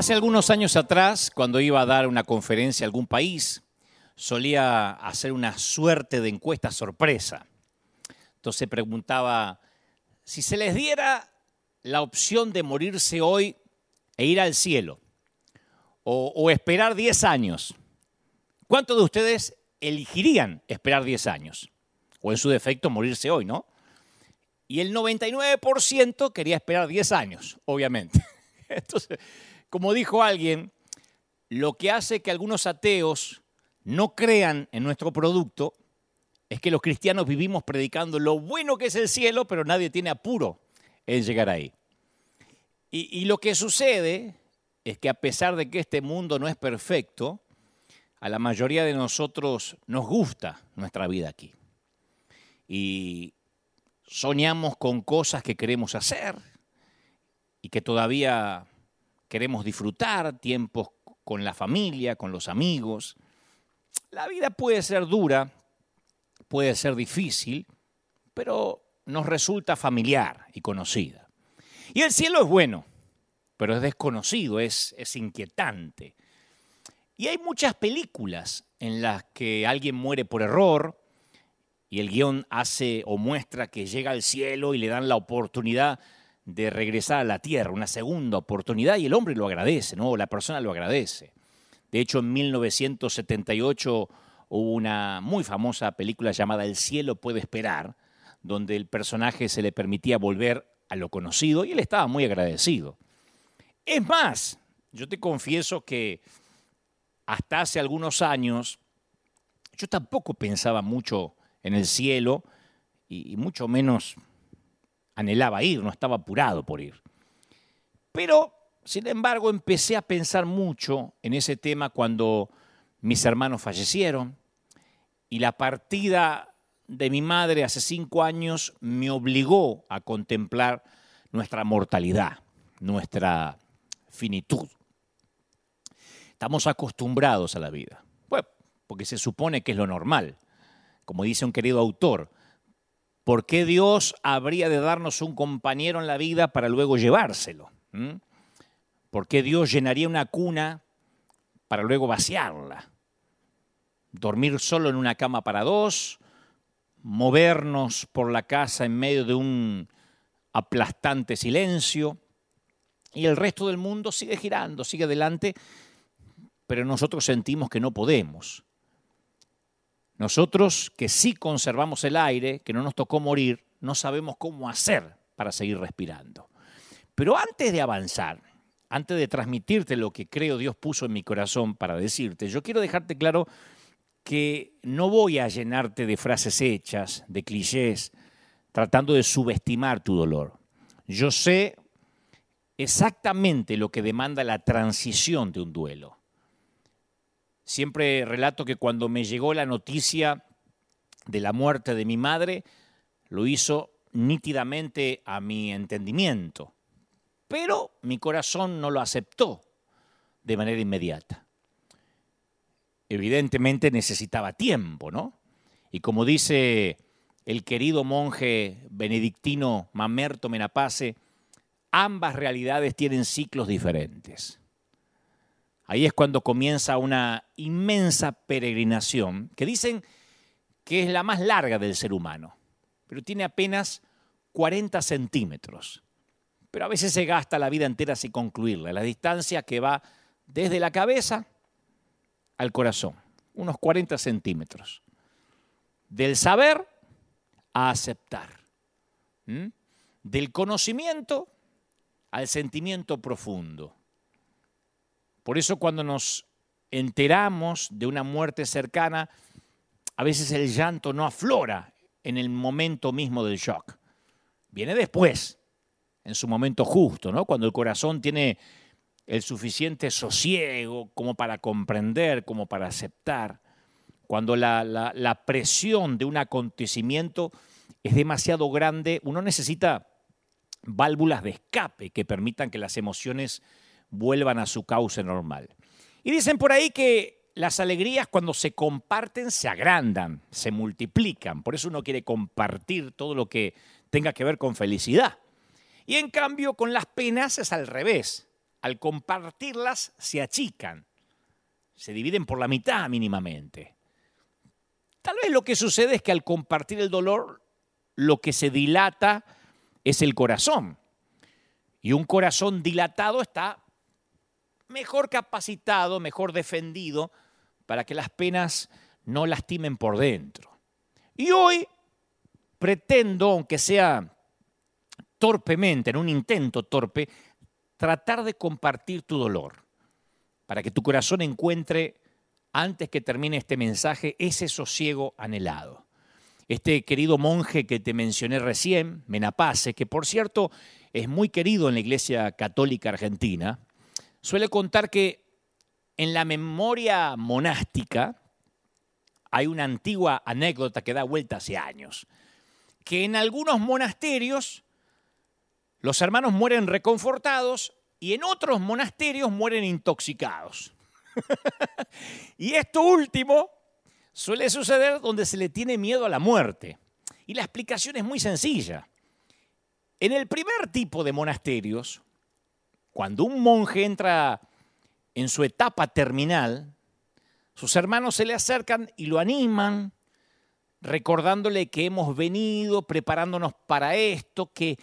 Hace algunos años atrás, cuando iba a dar una conferencia a algún país, solía hacer una suerte de encuesta sorpresa. Entonces preguntaba, si se les diera la opción de morirse hoy e ir al cielo, o, esperar 10 años, ¿cuántos de ustedes elegirían esperar 10 años? O en su defecto morirse hoy, ¿no? Y el 99% quería esperar 10 años, obviamente. Entonces, como dijo alguien, lo que hace que algunos ateos no crean en nuestro producto es que los cristianos vivimos predicando lo bueno que es el cielo, pero nadie tiene apuro en llegar ahí. Y, lo que sucede es que a pesar de que este mundo no es perfecto, a la mayoría de nosotros nos gusta nuestra vida aquí. Y soñamos con cosas que queremos hacer y que todavía queremos disfrutar, tiempos con la familia, con los amigos. La vida puede ser dura, puede ser difícil, pero nos resulta familiar y conocida. Y el cielo es bueno, pero es desconocido, es, es inquietante. Y hay muchas películas en las que alguien muere por error y el guion hace o muestra que llega al cielo y le dan la oportunidad de regresar a la tierra, una segunda oportunidad, y el hombre lo agradece, ¿no? La persona lo agradece. De hecho, en 1978 hubo una muy famosa película llamada El cielo puede esperar, donde el personaje se le permitía volver a lo conocido y él estaba muy agradecido. Es más, yo te confieso que hasta hace algunos años yo tampoco pensaba mucho en el cielo y, mucho menos anhelaba ir, no estaba apurado por ir. Pero, sin embargo, empecé a pensar mucho en ese tema cuando mis hermanos fallecieron y la partida de mi madre hace cinco años me obligó a contemplar nuestra mortalidad, nuestra finitud. Estamos acostumbrados a la vida, bueno, porque se supone que es lo normal. Como dice un querido autor, ¿Por qué Dios habría de darnos un compañero en la vida para luego llevárselo? ¿Mm? ¿Por qué Dios llenaría una cuna para luego vaciarla? Dormir solo en una cama para dos, movernos por la casa en medio de un aplastante silencio y el resto del mundo sigue girando, sigue adelante, pero nosotros sentimos que no podemos. Nosotros que sí conservamos el aire, que no nos tocó morir, no sabemos cómo hacer para seguir respirando. Pero antes de avanzar, antes de transmitirte lo que creo Dios puso en mi corazón para decirte, yo quiero dejarte claro que no voy a llenarte de frases hechas, de clichés, tratando de subestimar tu dolor. Yo sé exactamente lo que demanda la transición de un duelo. Siempre relato que cuando me llegó la noticia de la muerte de mi madre, lo hizo nítidamente a mi entendimiento, pero mi corazón no lo aceptó de manera inmediata. Evidentemente necesitaba tiempo, ¿no? Y como dice el querido monje benedictino Mamerto Menapace, ambas realidades tienen ciclos diferentes. Ahí es cuando comienza una inmensa peregrinación que dicen que es la más larga del ser humano, pero tiene apenas 40 centímetros. Pero a veces se gasta la vida entera sin concluirla, la distancia que va desde la cabeza al corazón, unos 40 centímetros. Del saber a aceptar. Del conocimiento al sentimiento profundo. Por eso cuando nos enteramos de una muerte cercana, a veces el llanto no aflora en el momento mismo del shock. Viene después, en su momento justo, ¿no? Cuando el corazón tiene el suficiente sosiego como para comprender, como para aceptar. Cuando la, la presión de un acontecimiento es demasiado grande, uno necesita válvulas de escape que permitan que las emociones vuelvan a su cauce normal. Y dicen por ahí que las alegrías cuando se comparten se agrandan, se multiplican. Por eso uno quiere compartir todo lo que tenga que ver con felicidad. Y en cambio con las penas es al revés. al compartirlas se achican, se dividen por la mitad mínimamente. Tal vez lo que sucede es que al compartir el dolor, lo que se dilata es el corazón. Y un corazón dilatado está mejor capacitado, mejor defendido para que las penas no lastimen por dentro. Y hoy pretendo, aunque sea torpemente, en un intento torpe, tratar de compartir tu dolor, para que tu corazón encuentre, antes que termine este mensaje, ese sosiego anhelado. Este querido monje que te mencioné recién, Menapace, que por cierto es muy querido en la Iglesia Católica Argentina, suele contar que en la memoria monástica hay una antigua anécdota que da vuelta hace años, que en algunos monasterios los hermanos mueren reconfortados y en otros monasterios mueren intoxicados. y esto último suele suceder donde se le tiene miedo a la muerte. Y la explicación es muy sencilla. En el primer tipo de monasterios, cuando un monje entra en su etapa terminal, sus hermanos se le acercan y lo animan, recordándole que hemos venido preparándonos para esto, que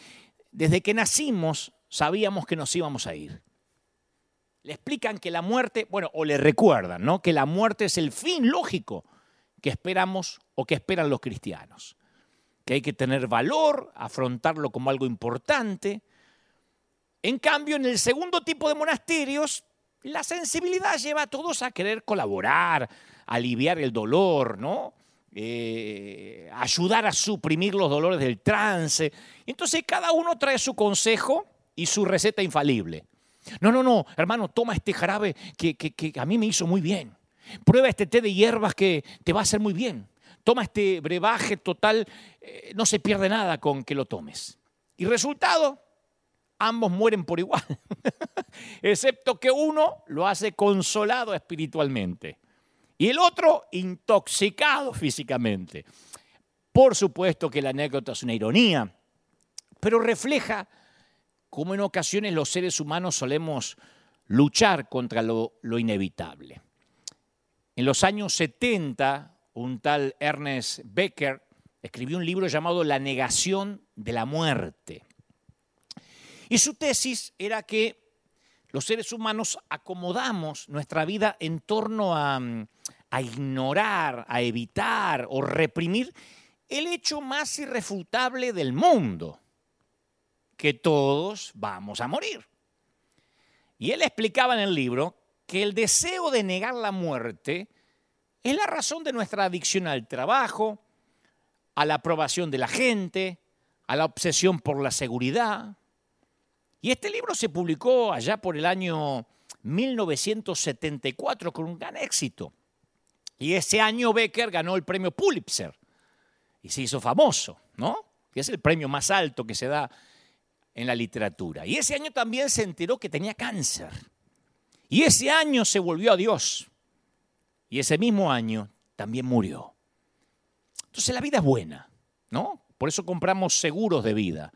desde que nacimos sabíamos que nos íbamos a ir. Le explican que la muerte, bueno, o le recuerdan, ¿no? Que la muerte es el fin lógico que esperamos o que esperan los cristianos. Que hay que tener valor, afrontarlo como algo importante. En cambio, en el segundo tipo de monasterios, la sensibilidad lleva a todos a querer colaborar, aliviar el dolor, ¿no? Eh, ayudar a suprimir los dolores del trance. Entonces cada uno trae su consejo y su receta infalible. No, no, no, hermano, toma este jarabe que, a mí me hizo muy bien. Prueba este té de hierbas que te va a hacer muy bien. Toma este brebaje total, eh, no se pierde nada con que lo tomes. Y resultado, ambos mueren por igual, excepto que uno lo hace consolado espiritualmente y el otro intoxicado físicamente. Por supuesto que la anécdota es una ironía, pero refleja cómo en ocasiones los seres humanos solemos luchar contra lo, inevitable. En los años 70, un tal Ernest Becker escribió un libro llamado La negación de la muerte. Y su tesis era que los seres humanos acomodamos nuestra vida en torno a, a ignorar, a evitar o reprimir el hecho más irrefutable del mundo, que todos vamos a morir. Y él explicaba en el libro que el deseo de negar la muerte es la razón de nuestra adicción al trabajo, a la aprobación de la gente, a la obsesión por la seguridad. Y este libro se publicó allá por el año 1974 con un gran éxito. Y ese año Becker ganó el premio Pulitzer y se hizo famoso, ¿no? Que es el premio más alto que se da en la literatura. Y ese año también se enteró que tenía cáncer. Y ese año se volvió a Dios. Y ese mismo año también murió. Entonces la vida es buena, ¿no? Por eso compramos seguros de vida.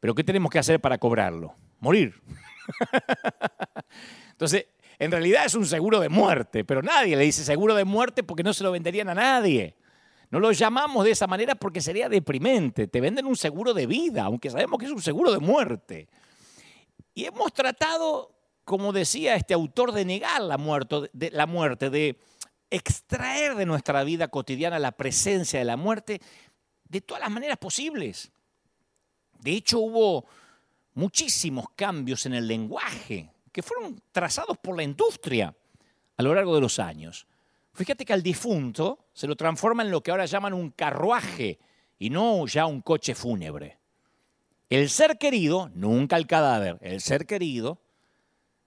Pero ¿qué tenemos que hacer para cobrarlo? Morir. Entonces, en realidad es un seguro de muerte, pero nadie le dice seguro de muerte porque no se lo venderían a nadie. No lo llamamos de esa manera porque sería deprimente. Te venden un seguro de vida, aunque sabemos que es un seguro de muerte. Y hemos tratado, como decía este autor, de negar la muerte, de, la muerte, de extraer de nuestra vida cotidiana la presencia de la muerte de todas las maneras posibles. De hecho, hubo muchísimos cambios en el lenguaje que fueron trazados por la industria a lo largo de los años. Fíjate que al difunto se lo transforma en lo que ahora llaman un carruaje y no ya un coche fúnebre. El ser querido, nunca el cadáver, el ser querido,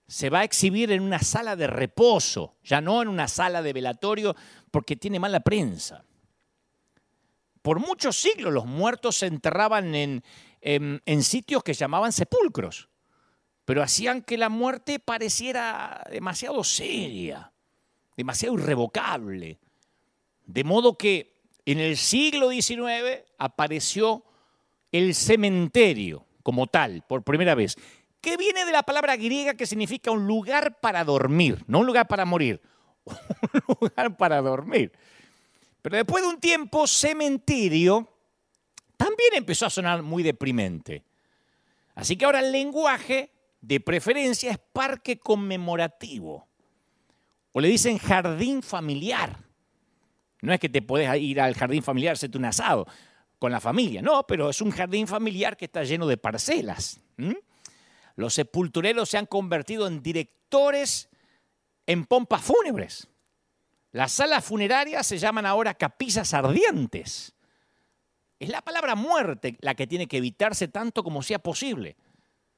se va a exhibir en una sala de reposo, ya no en una sala de velatorio porque tiene mala prensa. Por muchos siglos los muertos se enterraban en, en, en sitios que llamaban sepulcros pero hacían que la muerte pareciera demasiado seria, demasiado irrevocable. De modo que en el siglo XIX apareció el cementerio como tal, por primera vez. que viene de la palabra griega que significa un lugar para dormir, no un lugar para morir, un lugar para dormir. Pero después de un tiempo, cementerio también empezó a sonar muy deprimente. Así que ahora el lenguaje de preferencia es parque conmemorativo. O le dicen jardín familiar. No es que te puedes ir al jardín familiar, hacerte un asado con la familia, no, pero es un jardín familiar que está lleno de parcelas. Los sepultureros se han convertido en directores en pompas fúnebres. Las salas funerarias se llaman ahora capillas ardientes. Es la palabra muerte la que tiene que evitarse tanto como sea posible.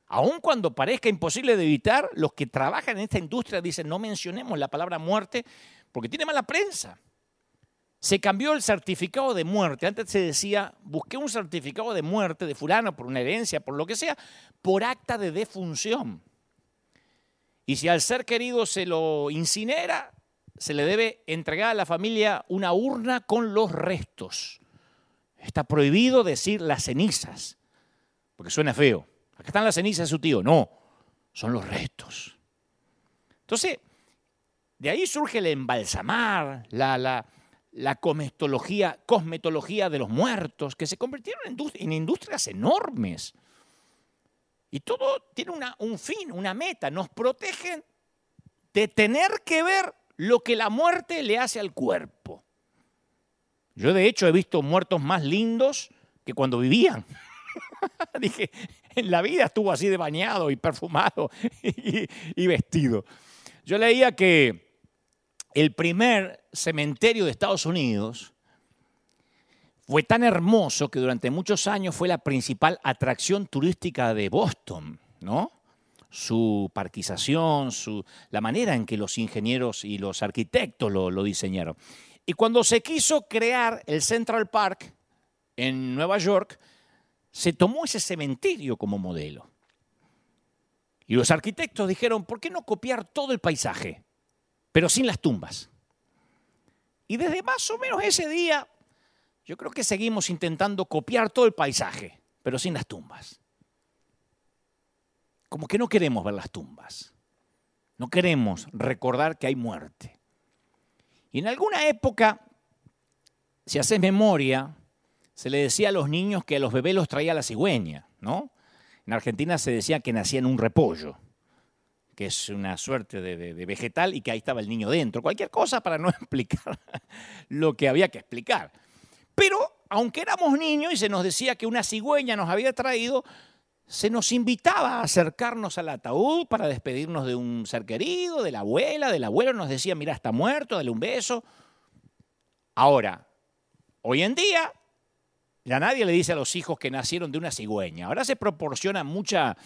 Aun cuando parezca imposible de evitar, los que trabajan en esta industria dicen no mencionemos la palabra muerte porque tiene mala prensa. Se cambió el certificado de muerte. Antes se decía, busqué un certificado de muerte de fulano por una herencia, por lo que sea, por acta de defunción. Y si al ser querido se lo incinera, se le debe entregar a la familia una urna con los restos. Está prohibido decir las cenizas, porque suena feo. Acá están las cenizas de su tío. No, son los restos. Entonces, de ahí surge el embalsamar, la, la, la cosmetología, cosmetología de los muertos, que se convirtieron en, industrias enormes. Y todo tiene un fin, una meta. Nos protegen de tener que ver lo que la muerte le hace al cuerpo. Yo de hecho he visto muertos más lindos que cuando vivían. Dije, en la vida estuvo así de bañado y perfumado y, vestido. Yo leía que el primer cementerio de Estados Unidos fue tan hermoso que durante muchos años fue la principal atracción turística de Boston, ¿no? Su parquización, su, la manera en que los ingenieros y los arquitectos lo, lo diseñaron. Y cuando se quiso crear el Central Park en Nueva York, se tomó ese cementerio como modelo. Y los arquitectos dijeron, ¿por qué no copiar todo el paisaje, pero sin las tumbas? Y desde más o menos ese día, yo creo que seguimos intentando copiar todo el paisaje, pero sin las tumbas. Como que no queremos ver las tumbas. No queremos recordar que hay muerte. Y en alguna época, si haces memoria, se le decía a los niños que a los bebés los traía la cigüeña, ¿no? En Argentina se decía que nacían un repollo, que es una suerte de, de, vegetal y que ahí estaba el niño dentro. Cualquier cosa para no explicar lo que había que explicar. Pero aunque éramos niños y se nos decía que una cigüeña nos había traído, se nos invitaba a acercarnos al ataúd para despedirnos de un ser querido, de la abuela, del abuelo, nos decía, mira, está muerto, dale un beso. Ahora, hoy en día ya nadie le dice a los hijos que nacieron de una cigüeña. Ahora se proporciona mucha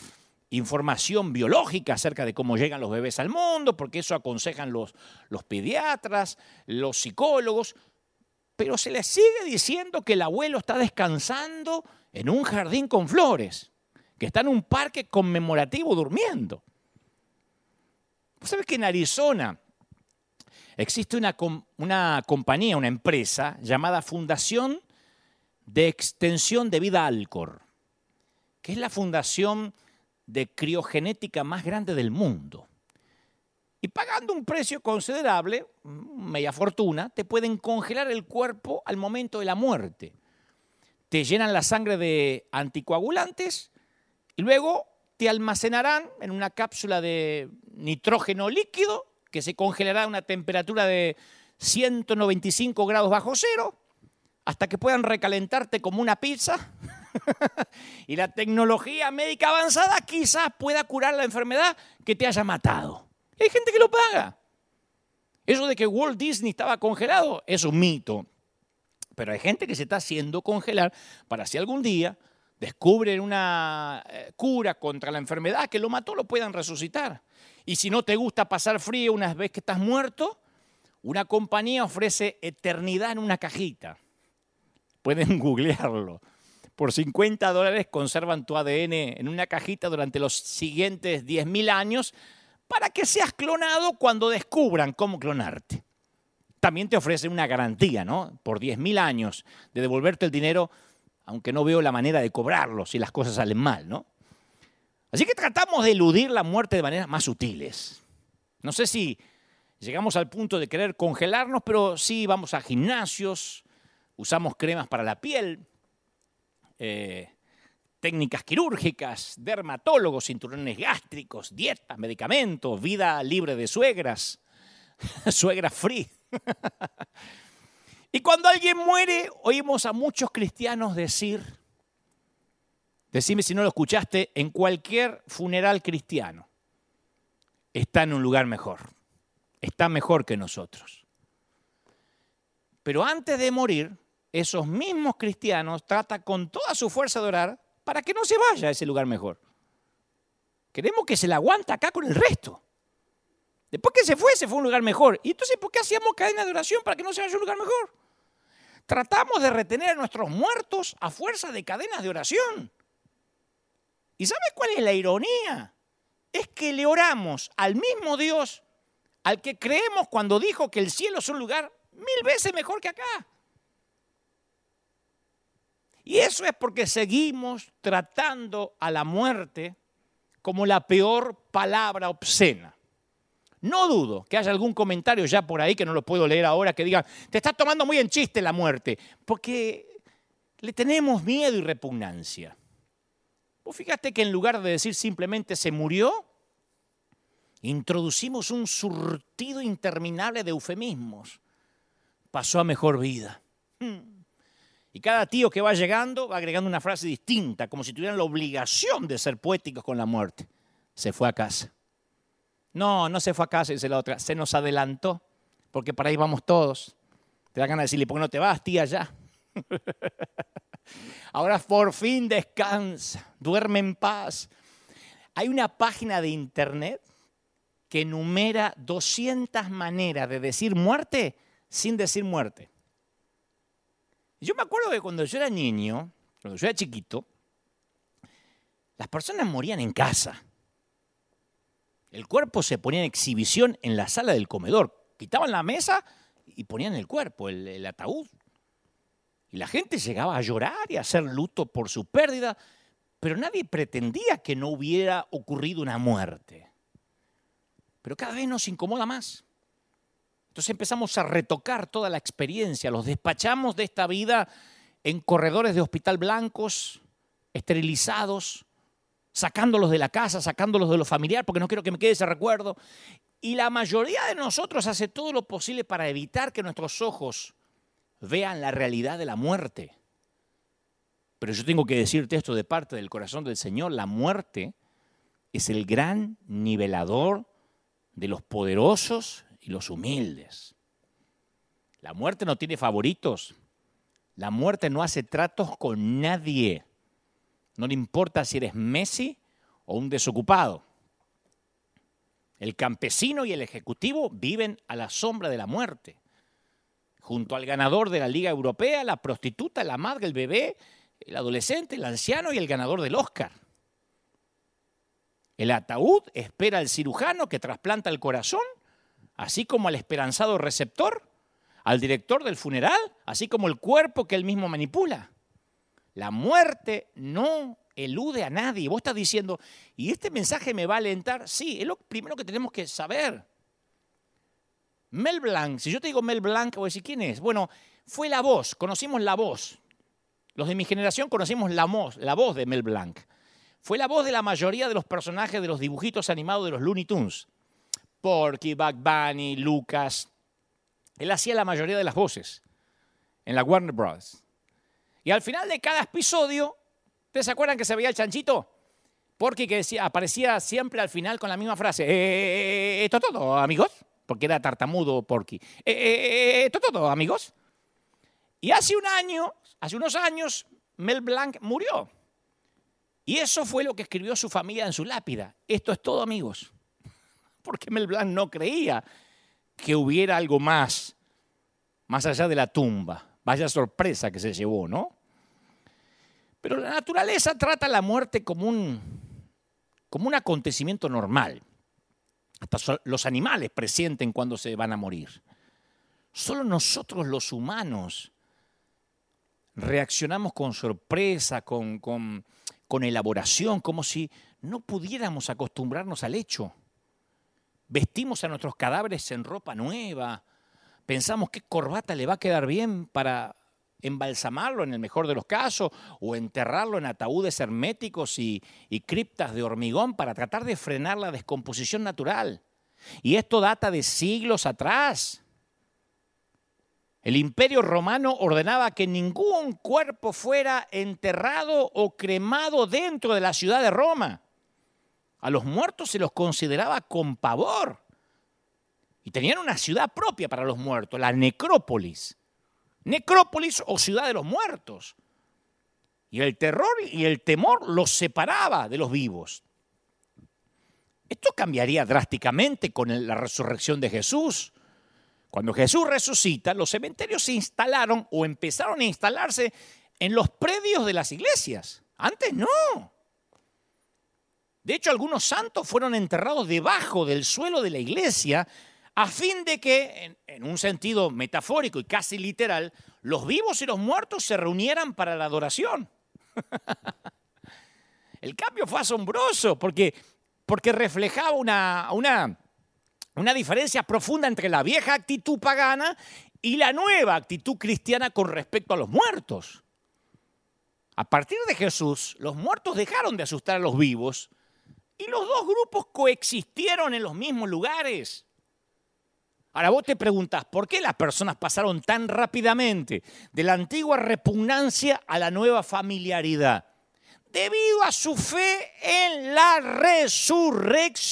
información biológica acerca de cómo llegan los bebés al mundo, porque eso aconsejan los, los pediatras, los psicólogos, pero se les sigue diciendo que el abuelo está descansando en un jardín con flores, que está en un parque conmemorativo durmiendo. ¿Sabes que en Arizona existe una, una compañía, una empresa llamada Fundación de extensión de vida Alcor, que es la fundación de criogenética más grande del mundo. Y pagando un precio considerable, media fortuna, te pueden congelar el cuerpo al momento de la muerte. Te llenan la sangre de anticoagulantes y luego te almacenarán en una cápsula de nitrógeno líquido que se congelará a una temperatura de 195 grados bajo cero hasta que puedan recalentarte como una pizza. y la tecnología médica avanzada quizás pueda curar la enfermedad que te haya matado. Hay gente que lo paga. Eso de que Walt Disney estaba congelado es un mito. Pero hay gente que se está haciendo congelar para si algún día descubren una eh, cura contra la enfermedad que lo mató, lo puedan resucitar. Y si no te gusta pasar frío una vez que estás muerto, una compañía ofrece eternidad en una cajita pueden googlearlo. Por 50 dólares conservan tu ADN en una cajita durante los siguientes 10.000 años para que seas clonado cuando descubran cómo clonarte. También te ofrecen una garantía, ¿no? Por 10.000 años de devolverte el dinero, aunque no veo la manera de cobrarlo si las cosas salen mal, ¿no? Así que tratamos de eludir la muerte de maneras más sutiles. No sé si llegamos al punto de querer congelarnos, pero sí vamos a gimnasios, usamos cremas para la piel, eh, técnicas quirúrgicas, dermatólogos, cinturones gástricos, dietas, medicamentos, vida libre de suegras, suegra free. y cuando alguien muere, oímos a muchos cristianos decir, decime si no lo escuchaste, en cualquier funeral cristiano, está en un lugar mejor, está mejor que nosotros. Pero antes de morir, esos mismos cristianos tratan con toda su fuerza de orar para que no se vaya a ese lugar mejor. Queremos que se la aguante acá con el resto. Después que se fue, se fue a un lugar mejor. ¿Y entonces por qué hacíamos cadena de oración para que no se vaya a un lugar mejor? Tratamos de retener a nuestros muertos a fuerza de cadenas de oración. ¿Y sabes cuál es la ironía? Es que le oramos al mismo Dios al que creemos cuando dijo que el cielo es un lugar mil veces mejor que acá. Y eso es porque seguimos tratando a la muerte como la peor palabra obscena. No dudo que haya algún comentario ya por ahí que no lo puedo leer ahora que diga, te estás tomando muy en chiste la muerte, porque le tenemos miedo y repugnancia. Vos fíjate que en lugar de decir simplemente se murió, introducimos un surtido interminable de eufemismos. Pasó a mejor vida. Hmm. Y cada tío que va llegando va agregando una frase distinta, como si tuvieran la obligación de ser poéticos con la muerte. Se fue a casa. No, no se fue a casa, dice la otra. Se nos adelantó, porque para ahí vamos todos. Te da ganas de decirle, ¿por qué no te vas, tía, ya? Ahora por fin descansa, duerme en paz. Hay una página de internet que enumera 200 maneras de decir muerte sin decir muerte. Yo me acuerdo que cuando yo era niño, cuando yo era chiquito, las personas morían en casa. El cuerpo se ponía en exhibición en la sala del comedor. Quitaban la mesa y ponían el cuerpo, el, ataúd. Y la gente llegaba a llorar y a hacer luto por su pérdida, pero nadie pretendía que no hubiera ocurrido una muerte. Pero cada vez nos incomoda más. Entonces empezamos a retocar toda la experiencia, los despachamos de esta vida en corredores de hospital blancos, esterilizados, sacándolos de la casa, sacándolos de lo familiar, porque no quiero que me quede ese recuerdo. Y la mayoría de nosotros hace todo lo posible para evitar que nuestros ojos vean la realidad de la muerte. Pero yo tengo que decirte esto de parte del corazón del Señor, la muerte es el gran nivelador de los poderosos y los humildes. La muerte no tiene favoritos. La muerte no hace tratos con nadie. No le importa si eres Messi o un desocupado. El campesino y el ejecutivo viven a la sombra de la muerte. Junto al ganador de la Liga Europea, la prostituta, la madre, el bebé, el adolescente, el anciano y el ganador del Oscar. El ataúd espera al cirujano que trasplanta el corazón así como al esperanzado receptor, al director del funeral, así como el cuerpo que él mismo manipula. La muerte no elude a nadie. Vos estás diciendo, ¿y este mensaje me va a alentar? Sí, es lo primero que tenemos que saber. Mel Blanc, si yo te digo Mel Blanc, voy a decir, ¿quién es? Bueno, fue la voz, conocimos la voz. Los de mi generación conocimos la voz, la voz de Mel Blanc. Fue la voz de la mayoría de los personajes de los dibujitos animados de los Looney Tunes. Porky, Bugs Bunny, Lucas. Él hacía la mayoría de las voces en la Warner Bros. Y al final de cada episodio, ¿ustedes se acuerdan que se veía el chanchito? Porky que decía, aparecía siempre al final con la misma frase, eh, eh, eh, esto todo, amigos, porque era tartamudo Porky. esto todo, amigos. Y hace un año, hace unos años, Mel Blanc murió. Y eso fue lo que escribió su familia en su lápida. Esto es todo, amigos porque Mel Blanc no creía que hubiera algo más, más allá de la tumba. Vaya sorpresa que se llevó, ¿no? Pero la naturaleza trata la muerte como un, como un acontecimiento normal. Hasta los animales presienten cuando se van a morir. Solo nosotros los humanos reaccionamos con sorpresa, con, con, con elaboración, como si no pudiéramos acostumbrarnos al hecho. Vestimos a nuestros cadáveres en ropa nueva, pensamos qué corbata le va a quedar bien para embalsamarlo en el mejor de los casos o enterrarlo en ataúdes herméticos y, y, criptas de hormigón para tratar de frenar la descomposición natural. Y esto data de siglos atrás. El imperio romano ordenaba que ningún cuerpo fuera enterrado o cremado dentro de la ciudad de Roma. A los muertos se los consideraba con pavor. Y tenían una ciudad propia para los muertos, la necrópolis. Necrópolis o ciudad de los muertos. Y el terror y el temor los separaba de los vivos. Esto cambiaría drásticamente con la resurrección de Jesús. Cuando Jesús resucita, los cementerios se instalaron o empezaron a instalarse en los predios de las iglesias. Antes no. De hecho, algunos santos fueron enterrados debajo del suelo de la iglesia a fin de que, en, un sentido metafórico y casi literal, los vivos y los muertos se reunieran para la adoración. El cambio fue asombroso porque, porque reflejaba una, una una diferencia profunda entre la vieja actitud pagana y la nueva actitud cristiana con respecto a los muertos. A partir de Jesús, los muertos dejaron de asustar a los vivos y los dos grupos coexistieron en los mismos lugares. Ahora vos te preguntas, ¿por qué las personas pasaron tan rápidamente de la antigua repugnancia a la nueva familiaridad? Debido a su fe en la resurrección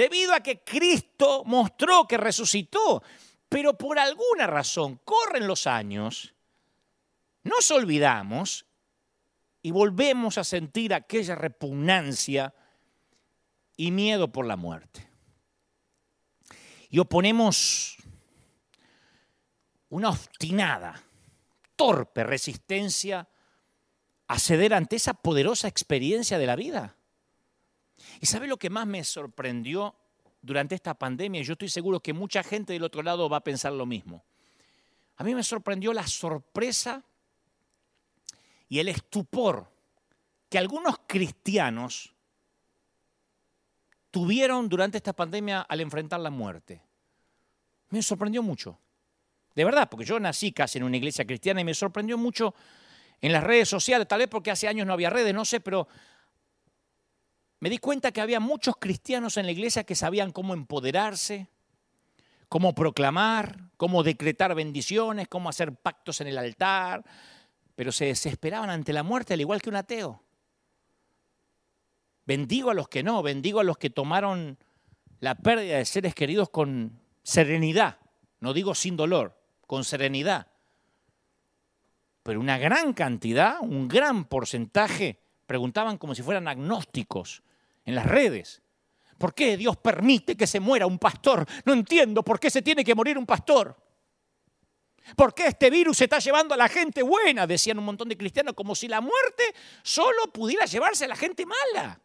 debido a que Cristo mostró que resucitó. Pero por alguna razón corren los años, nos olvidamos y volvemos a sentir aquella repugnancia y miedo por la muerte. Y oponemos una obstinada, torpe resistencia a ceder ante esa poderosa experiencia de la vida. ¿Y sabe lo que más me sorprendió durante esta pandemia? Yo estoy seguro que mucha gente del otro lado va a pensar lo mismo. A mí me sorprendió la sorpresa y el estupor que algunos cristianos tuvieron durante esta pandemia al enfrentar la muerte. Me sorprendió mucho. De verdad, porque yo nací casi en una iglesia cristiana y me sorprendió mucho en las redes sociales, tal vez porque hace años no había redes, no sé, pero me di cuenta que había muchos cristianos en la iglesia que sabían cómo empoderarse, cómo proclamar, cómo decretar bendiciones, cómo hacer pactos en el altar, pero se desesperaban ante la muerte al igual que un ateo. Bendigo a los que no, bendigo a los que tomaron la pérdida de seres queridos con serenidad, no digo sin dolor, con serenidad. Pero una gran cantidad, un gran porcentaje, preguntaban como si fueran agnósticos, en las redes. ¿Por qué Dios permite que se muera un pastor? No entiendo por qué se tiene que morir un pastor. ¿Por qué este virus se está llevando a la gente buena? Decían un montón de cristianos, como si la muerte solo pudiera llevarse a la gente mala.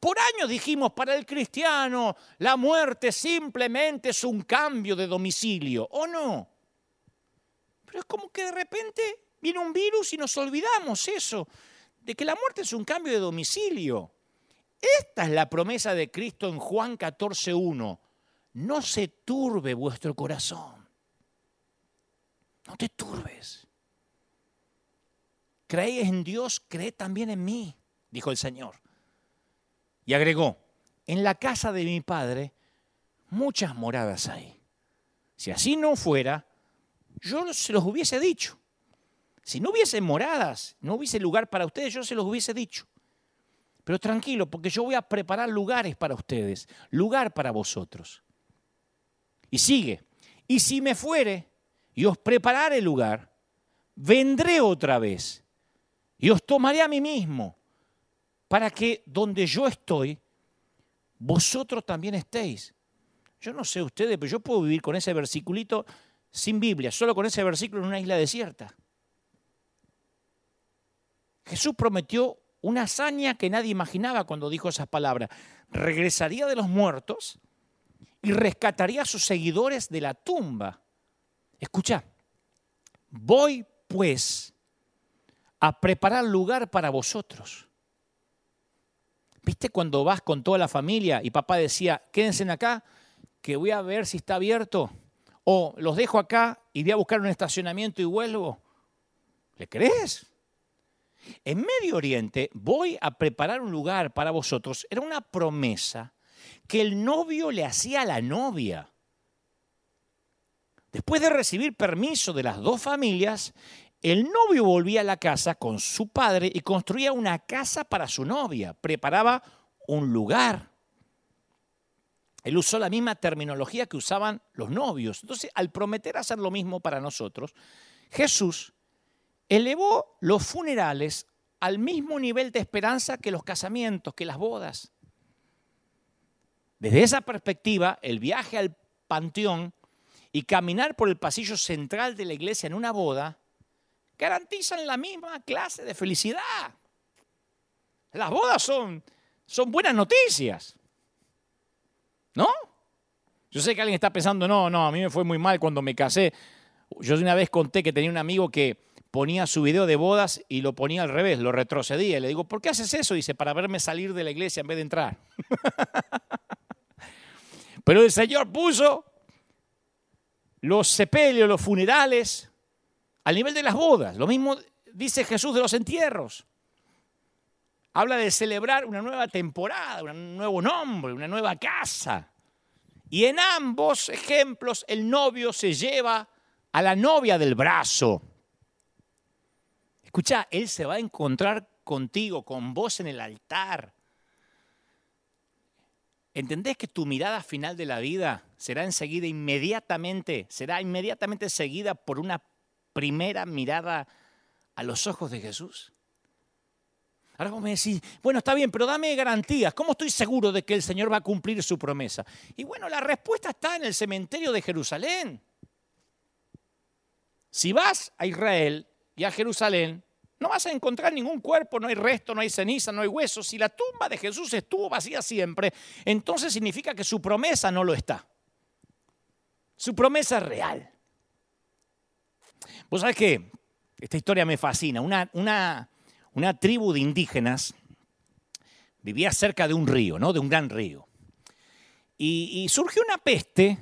Por años dijimos, para el cristiano, la muerte simplemente es un cambio de domicilio, ¿o no? Pero es como que de repente viene un virus y nos olvidamos eso de que la muerte es un cambio de domicilio. Esta es la promesa de Cristo en Juan 14.1. No se turbe vuestro corazón. No te turbes. Creéis en Dios, cree también en mí, dijo el Señor. Y agregó, en la casa de mi Padre muchas moradas hay. Si así no fuera, yo se los hubiese dicho. Si no hubiese moradas, no hubiese lugar para ustedes, yo se los hubiese dicho. Pero tranquilo, porque yo voy a preparar lugares para ustedes, lugar para vosotros. Y sigue, y si me fuere y os preparare lugar, vendré otra vez y os tomaré a mí mismo, para que donde yo estoy, vosotros también estéis. Yo no sé ustedes, pero yo puedo vivir con ese versiculito sin Biblia, solo con ese versículo en una isla desierta. Jesús prometió una hazaña que nadie imaginaba cuando dijo esas palabras. Regresaría de los muertos y rescataría a sus seguidores de la tumba. Escucha, voy pues a preparar lugar para vosotros. ¿Viste cuando vas con toda la familia y papá decía, quédense acá, que voy a ver si está abierto? O los dejo acá y voy a buscar un estacionamiento y vuelvo. ¿Le crees? En Medio Oriente voy a preparar un lugar para vosotros. Era una promesa que el novio le hacía a la novia. Después de recibir permiso de las dos familias, el novio volvía a la casa con su padre y construía una casa para su novia, preparaba un lugar. Él usó la misma terminología que usaban los novios. Entonces, al prometer hacer lo mismo para nosotros, Jesús elevó los funerales al mismo nivel de esperanza que los casamientos, que las bodas. Desde esa perspectiva, el viaje al panteón y caminar por el pasillo central de la iglesia en una boda garantizan la misma clase de felicidad. Las bodas son, son buenas noticias. ¿No? Yo sé que alguien está pensando, no, no, a mí me fue muy mal cuando me casé. Yo una vez conté que tenía un amigo que ponía su video de bodas y lo ponía al revés, lo retrocedía. Y le digo, ¿por qué haces eso? Dice, para verme salir de la iglesia en vez de entrar. Pero el Señor puso los sepelios, los funerales, al nivel de las bodas. Lo mismo dice Jesús de los entierros. Habla de celebrar una nueva temporada, un nuevo nombre, una nueva casa. Y en ambos ejemplos el novio se lleva a la novia del brazo. Escucha, Él se va a encontrar contigo, con vos en el altar. ¿Entendés que tu mirada final de la vida será enseguida inmediatamente, será inmediatamente seguida por una primera mirada a los ojos de Jesús? Ahora vos me decís, bueno, está bien, pero dame garantías. ¿Cómo estoy seguro de que el Señor va a cumplir su promesa? Y bueno, la respuesta está en el cementerio de Jerusalén. Si vas a Israel y a Jerusalén, no vas a encontrar ningún cuerpo, no hay resto, no hay ceniza, no hay huesos. Si la tumba de Jesús estuvo vacía siempre, entonces significa que su promesa no lo está. Su promesa es real. Vos sabés que esta historia me fascina. Una, una, una tribu de indígenas vivía cerca de un río, ¿no? De un gran río. Y, surgió una peste.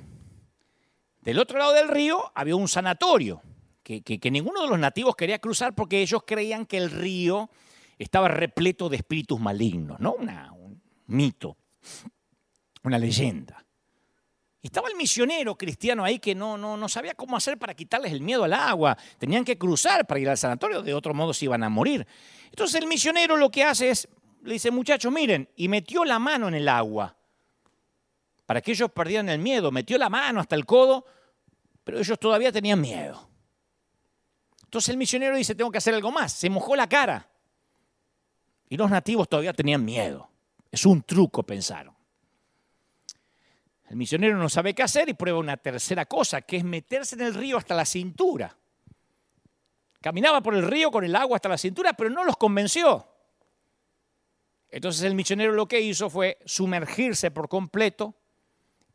Del otro lado del río había un sanatorio que, que, ninguno de los nativos quería cruzar porque ellos creían que el río estaba repleto de espíritus malignos, ¿no? Un mito, una leyenda. Y estaba el misionero cristiano ahí que no, no, no sabía cómo hacer para quitarles el miedo al agua. Tenían que cruzar para ir al sanatorio, de otro modo se iban a morir. Entonces el misionero lo que hace es, le dice, muchachos, miren, y metió la mano en el agua para que ellos perdieran el miedo. Metió la mano hasta el codo, pero ellos todavía tenían miedo. Entonces el misionero dice, tengo que hacer algo más. Se mojó la cara. Y los nativos todavía tenían miedo. Es un truco, pensaron. El misionero no sabe qué hacer y prueba una tercera cosa, que es meterse en el río hasta la cintura. Caminaba por el río con el agua hasta la cintura, pero no los convenció. Entonces el misionero lo que hizo fue sumergirse por completo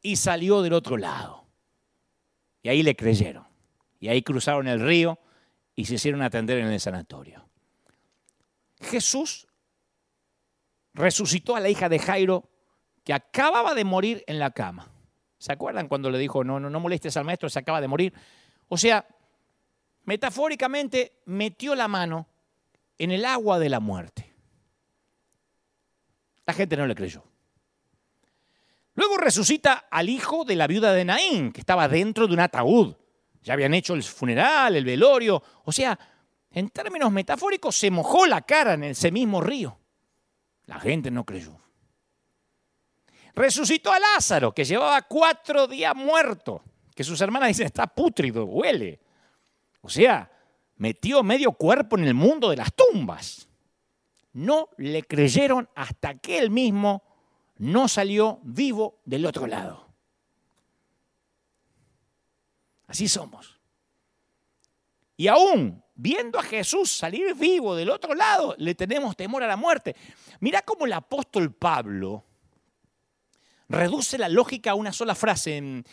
y salió del otro lado. Y ahí le creyeron. Y ahí cruzaron el río y se hicieron atender en el sanatorio. Jesús resucitó a la hija de Jairo que acababa de morir en la cama. ¿Se acuerdan cuando le dijo, no, no, no molestes al maestro, se acaba de morir? O sea, metafóricamente metió la mano en el agua de la muerte. La gente no le creyó. Luego resucita al hijo de la viuda de Naín, que estaba dentro de un ataúd. Ya habían hecho el funeral, el velorio. O sea, en términos metafóricos, se mojó la cara en ese mismo río. La gente no creyó. Resucitó a Lázaro, que llevaba cuatro días muerto, que sus hermanas dicen está pútrido, huele. O sea, metió medio cuerpo en el mundo de las tumbas. No le creyeron hasta que él mismo no salió vivo del otro lado. Así somos. Y aún viendo a Jesús salir vivo del otro lado, le tenemos temor a la muerte. Mira cómo el apóstol Pablo reduce la lógica a una sola frase en,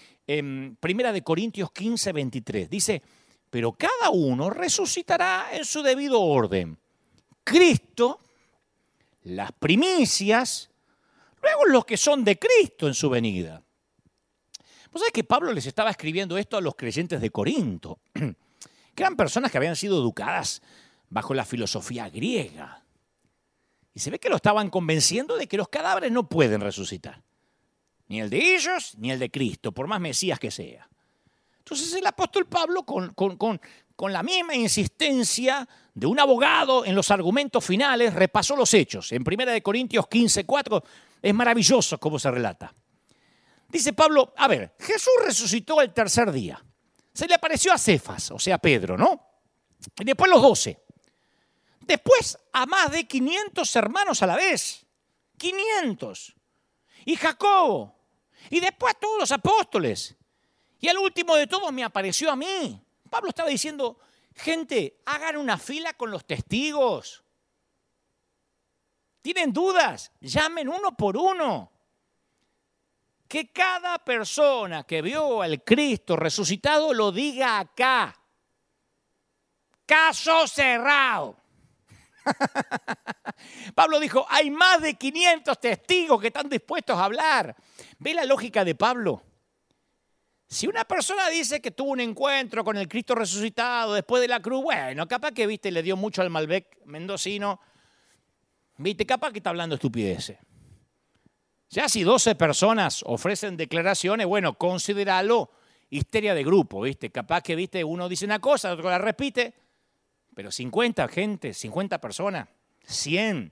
Primera de Corintios 15, 23. Dice, pero cada uno resucitará en su debido orden. Cristo, las primicias, luego los que son de Cristo en su venida. Pues sabés que Pablo les estaba escribiendo esto a los creyentes de Corinto, que eran personas que habían sido educadas bajo la filosofía griega. Y se ve que lo estaban convenciendo de que los cadáveres no pueden resucitar. Ni el de ellos, ni el de Cristo, por más Mesías que sea. Entonces el apóstol Pablo, con, con, la misma insistencia de un abogado en los argumentos finales, repasó los hechos. En 1 Corintios 15, 4 es maravilloso cómo se relata. Dice Pablo, a ver, Jesús resucitó el tercer día. Se le apareció a Cefas, o sea, Pedro, ¿no? Y después los doce. Después a más de 500 hermanos a la vez. 500. Y Jacobo. Y después todos los apóstoles. Y al último de todos me apareció a mí. Pablo estaba diciendo, gente, hagan una fila con los testigos. ¿Tienen dudas? Llamen uno por uno. Que cada persona que vio al Cristo resucitado lo diga acá. Caso cerrado. Pablo dijo, hay más de 500 testigos que están dispuestos a hablar. ¿Ve la lógica de Pablo? Si una persona dice que tuvo un encuentro con el Cristo resucitado después de la cruz, bueno, capaz que, viste, le dio mucho al Malbec mendocino, viste, capaz que está hablando estupideces. Ya si 12 personas ofrecen declaraciones, bueno, considéralo histeria de grupo, viste, capaz que, viste, uno dice una cosa, otro la repite, pero 50 gente, 50 personas, 100,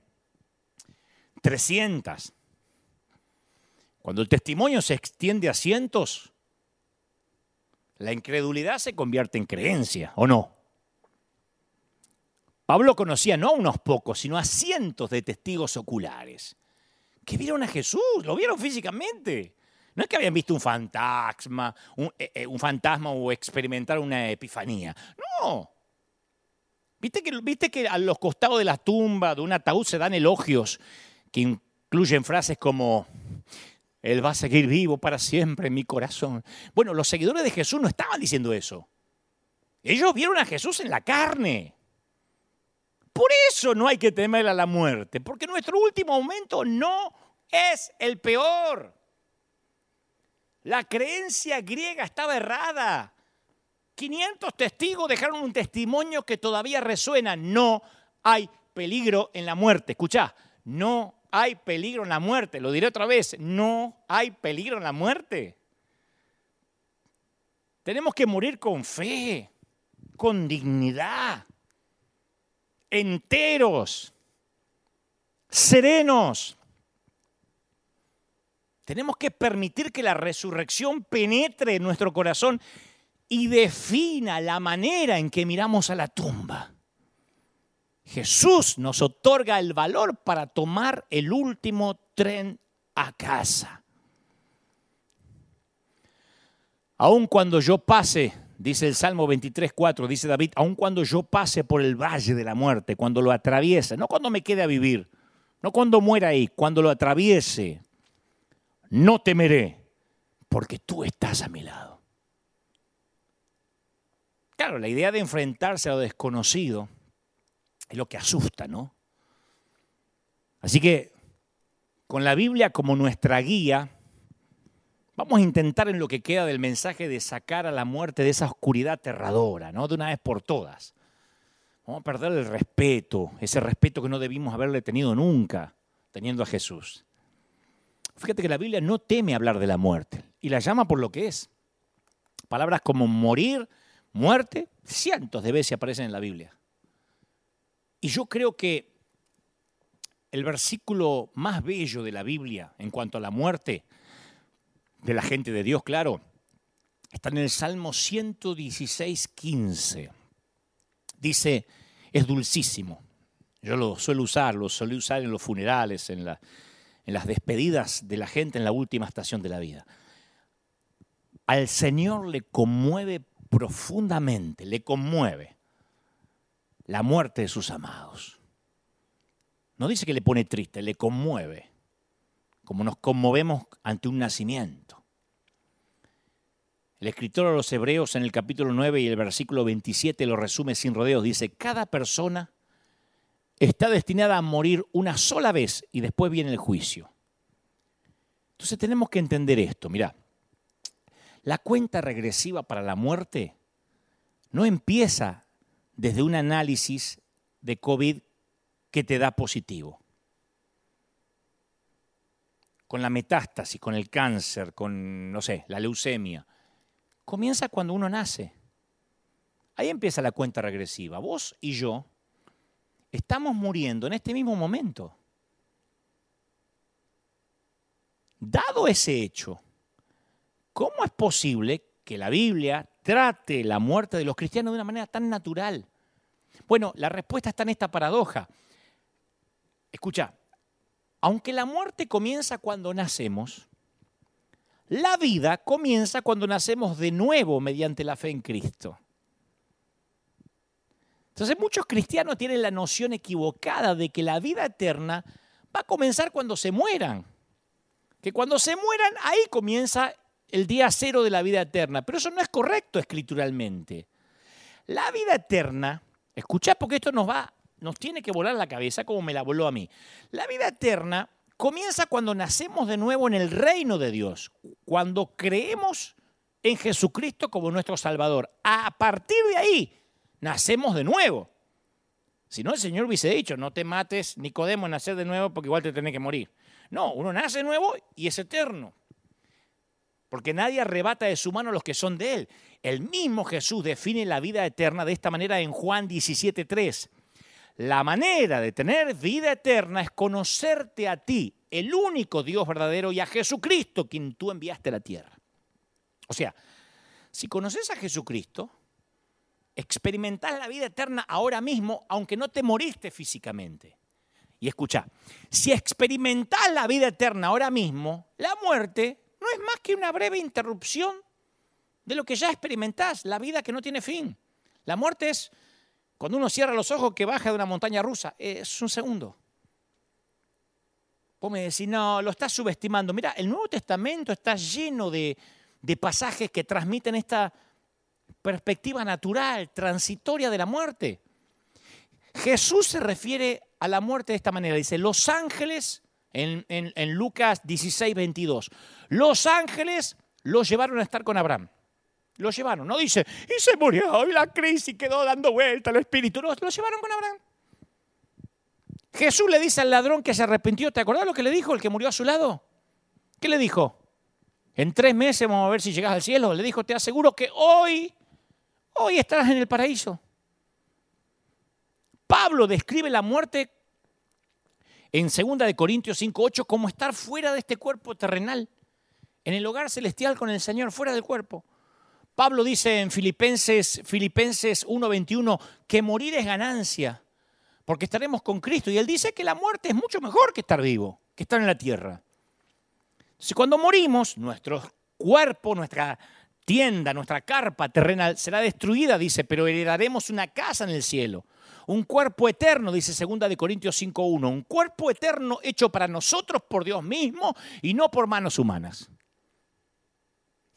300. Cuando el testimonio se extiende a cientos, la incredulidad se convierte en creencia, ¿o no? Pablo conocía no a unos pocos, sino a cientos de testigos oculares que vieron a Jesús, lo vieron físicamente. No es que habían visto un fantasma, un, eh, eh, un fantasma o experimentar una epifanía. No, ¿Viste que, ¿Viste que a los costados de la tumba, de un ataúd, se dan elogios que incluyen frases como, Él va a seguir vivo para siempre en mi corazón? Bueno, los seguidores de Jesús no estaban diciendo eso. Ellos vieron a Jesús en la carne. Por eso no hay que temer a la muerte, porque nuestro último momento no es el peor. La creencia griega estaba errada. 500 testigos dejaron un testimonio que todavía resuena. No hay peligro en la muerte. Escucha, no hay peligro en la muerte. Lo diré otra vez, no hay peligro en la muerte. Tenemos que morir con fe, con dignidad, enteros, serenos. Tenemos que permitir que la resurrección penetre en nuestro corazón y defina la manera en que miramos a la tumba. Jesús nos otorga el valor para tomar el último tren a casa. Aun cuando yo pase, dice el Salmo 23, 4, dice David, aun cuando yo pase por el valle de la muerte, cuando lo atraviese, no cuando me quede a vivir, no cuando muera ahí, cuando lo atraviese, no temeré, porque tú estás a mi lado. Claro, la idea de enfrentarse a lo desconocido es lo que asusta, ¿no? Así que con la Biblia como nuestra guía, vamos a intentar en lo que queda del mensaje de sacar a la muerte de esa oscuridad aterradora, ¿no? De una vez por todas. Vamos a perder el respeto, ese respeto que no debimos haberle tenido nunca, teniendo a Jesús. Fíjate que la Biblia no teme hablar de la muerte y la llama por lo que es. Palabras como morir, muerte, cientos de veces aparecen en la Biblia. Y yo creo que el versículo más bello de la Biblia en cuanto a la muerte de la gente de Dios, claro, está en el Salmo 116, 15. Dice, es dulcísimo. Yo lo suelo usar, lo suelo usar en los funerales, en, en las despedidas de la gente en la última estación de la vida. Al Señor le conmueve profundamente, le conmueve la muerte de sus amados. No dice que le pone triste, le conmueve, como nos conmovemos ante un nacimiento. El escritor a los Hebreos en el capítulo 9 y el versículo 27 lo resume sin rodeos. Dice, cada persona está destinada a morir una sola vez y después viene el juicio. Entonces tenemos que entender esto. Mira, la cuenta regresiva para la muerte no empieza desde un análisis de COVID que te da positivo. Con la metástasis, con el cáncer, con, no sé, la leucemia. Comienza cuando uno nace. Ahí empieza la cuenta regresiva. Vos y yo estamos muriendo en este mismo momento. Dado ese hecho, ¿cómo es posible que la Biblia trate la muerte de los cristianos de una manera tan natural? Bueno, la respuesta está en esta paradoja. Escucha, aunque la muerte comienza cuando nacemos, la vida comienza cuando nacemos de nuevo mediante la fe en Cristo. Entonces muchos cristianos tienen la noción equivocada de que la vida eterna va a comenzar cuando se mueran que cuando se mueran, ahí comienza el día cero de la vida eterna. Pero eso no es correcto escrituralmente. La vida eterna, escuchá porque esto nos va, nos tiene que volar la cabeza como me la voló a mí. La vida eterna comienza cuando nacemos de nuevo en el reino de Dios, cuando creemos en Jesucristo como nuestro Salvador. A partir de ahí, nacemos de nuevo. Si no, el Señor hubiese dicho, no te mates, Nicodemo, nacer de nuevo porque igual te tenés que morir. No, uno nace nuevo y es eterno. Porque nadie arrebata de su mano los que son de Él. El mismo Jesús define la vida eterna de esta manera en Juan 17.3. La manera de tener vida eterna es conocerte a ti, el único Dios verdadero, y a Jesucristo, quien tú enviaste a la tierra. O sea, si conoces a Jesucristo, experimentás la vida eterna ahora mismo, aunque no te moriste físicamente. Y escucha, si experimentás la vida eterna ahora mismo, la muerte no es más que una breve interrupción de lo que ya experimentás, la vida que no tiene fin. La muerte es cuando uno cierra los ojos que baja de una montaña rusa, es un segundo. Vos me decís, no, lo estás subestimando. Mira, el Nuevo Testamento está lleno de, de pasajes que transmiten esta perspectiva natural, transitoria de la muerte. Jesús se refiere a la muerte de esta manera. Dice, los ángeles, en, Lucas 16, 22, los ángeles los llevaron a estar con Abraham. Los llevaron, no dice, y se murió, y la crisis quedó dando vuelta al espíritu. No, los llevaron con Abraham. Jesús le dice al ladrón que se arrepintió, ¿te acordás lo que le dijo el que murió a su lado? ¿Qué le dijo? En tres meses vamos a ver si llegas al cielo. Le dijo, te aseguro que hoy, hoy estarás en el paraíso. Pablo describe la muerte en 2 de Corintios 5:8 como estar fuera de este cuerpo terrenal, en el hogar celestial con el Señor, fuera del cuerpo. Pablo dice en Filipenses Filipenses 1:21 que morir es ganancia, porque estaremos con Cristo y él dice que la muerte es mucho mejor que estar vivo, que estar en la tierra. Si cuando morimos, nuestro cuerpo, nuestra tienda, nuestra carpa terrenal será destruida, dice, pero heredaremos una casa en el cielo un cuerpo eterno, dice 2 de Corintios 5.1, un cuerpo eterno hecho para nosotros por Dios mismo y no por manos humanas.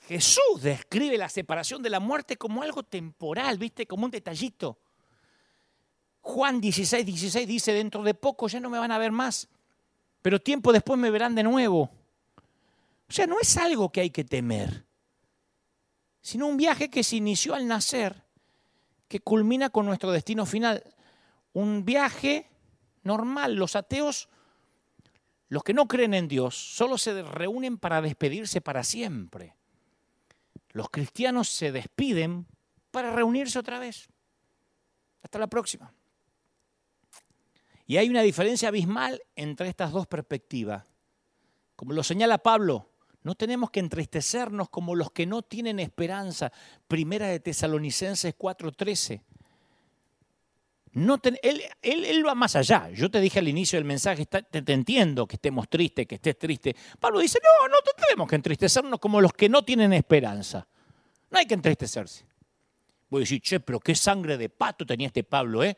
Jesús describe la separación de la muerte como algo temporal, ¿viste? Como un detallito. Juan 16, 16 dice, dentro de poco ya no me van a ver más, pero tiempo después me verán de nuevo. O sea, no es algo que hay que temer, sino un viaje que se inició al nacer, que culmina con nuestro destino final un viaje normal. Los ateos, los que no creen en Dios, solo se reúnen para despedirse para siempre. Los cristianos se despiden para reunirse otra vez. Hasta la próxima. Y hay una diferencia abismal entre estas dos perspectivas. Como lo señala Pablo, no tenemos que entristecernos como los que no tienen esperanza. Primera de Tesalonicenses 4:13 él, va más allá. Yo te dije al inicio del mensaje, te, entiendo que estemos tristes, que estés triste. Pablo dice, no, no tenemos que entristecernos como los que no tienen esperanza. No hay que entristecerse. Voy a decir, che, pero qué sangre de pato tenía este Pablo, ¿eh?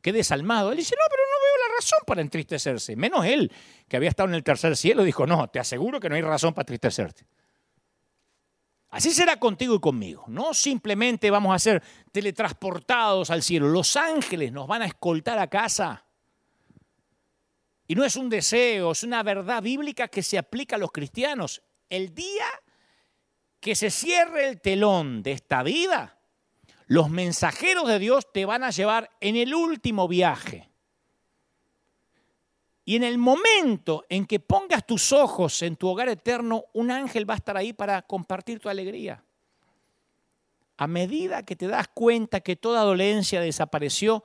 Qué desalmado. Él dice, no, pero no veo la razón para entristecerse. Menos él, que había estado en el tercer cielo, dijo, no, te aseguro que no hay razón para entristecerte. Así será contigo y conmigo. No simplemente vamos a ser teletransportados al cielo. Los ángeles nos van a escoltar a casa. Y no es un deseo, es una verdad bíblica que se aplica a los cristianos. El día que se cierre el telón de esta vida, los mensajeros de Dios te van a llevar en el último viaje. Y en el momento en que pongas tus ojos en tu hogar eterno, un ángel va a estar ahí para compartir tu alegría. A medida que te das cuenta que toda dolencia desapareció,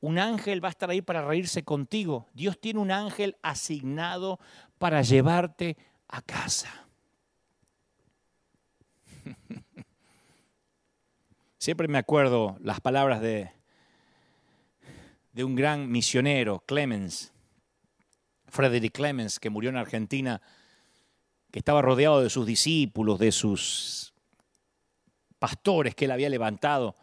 un ángel va a estar ahí para reírse contigo. Dios tiene un ángel asignado para llevarte a casa. Siempre me acuerdo las palabras de, de un gran misionero, Clemens, Frederick Clemens, que murió en Argentina, que estaba rodeado de sus discípulos, de sus pastores que él había levantado,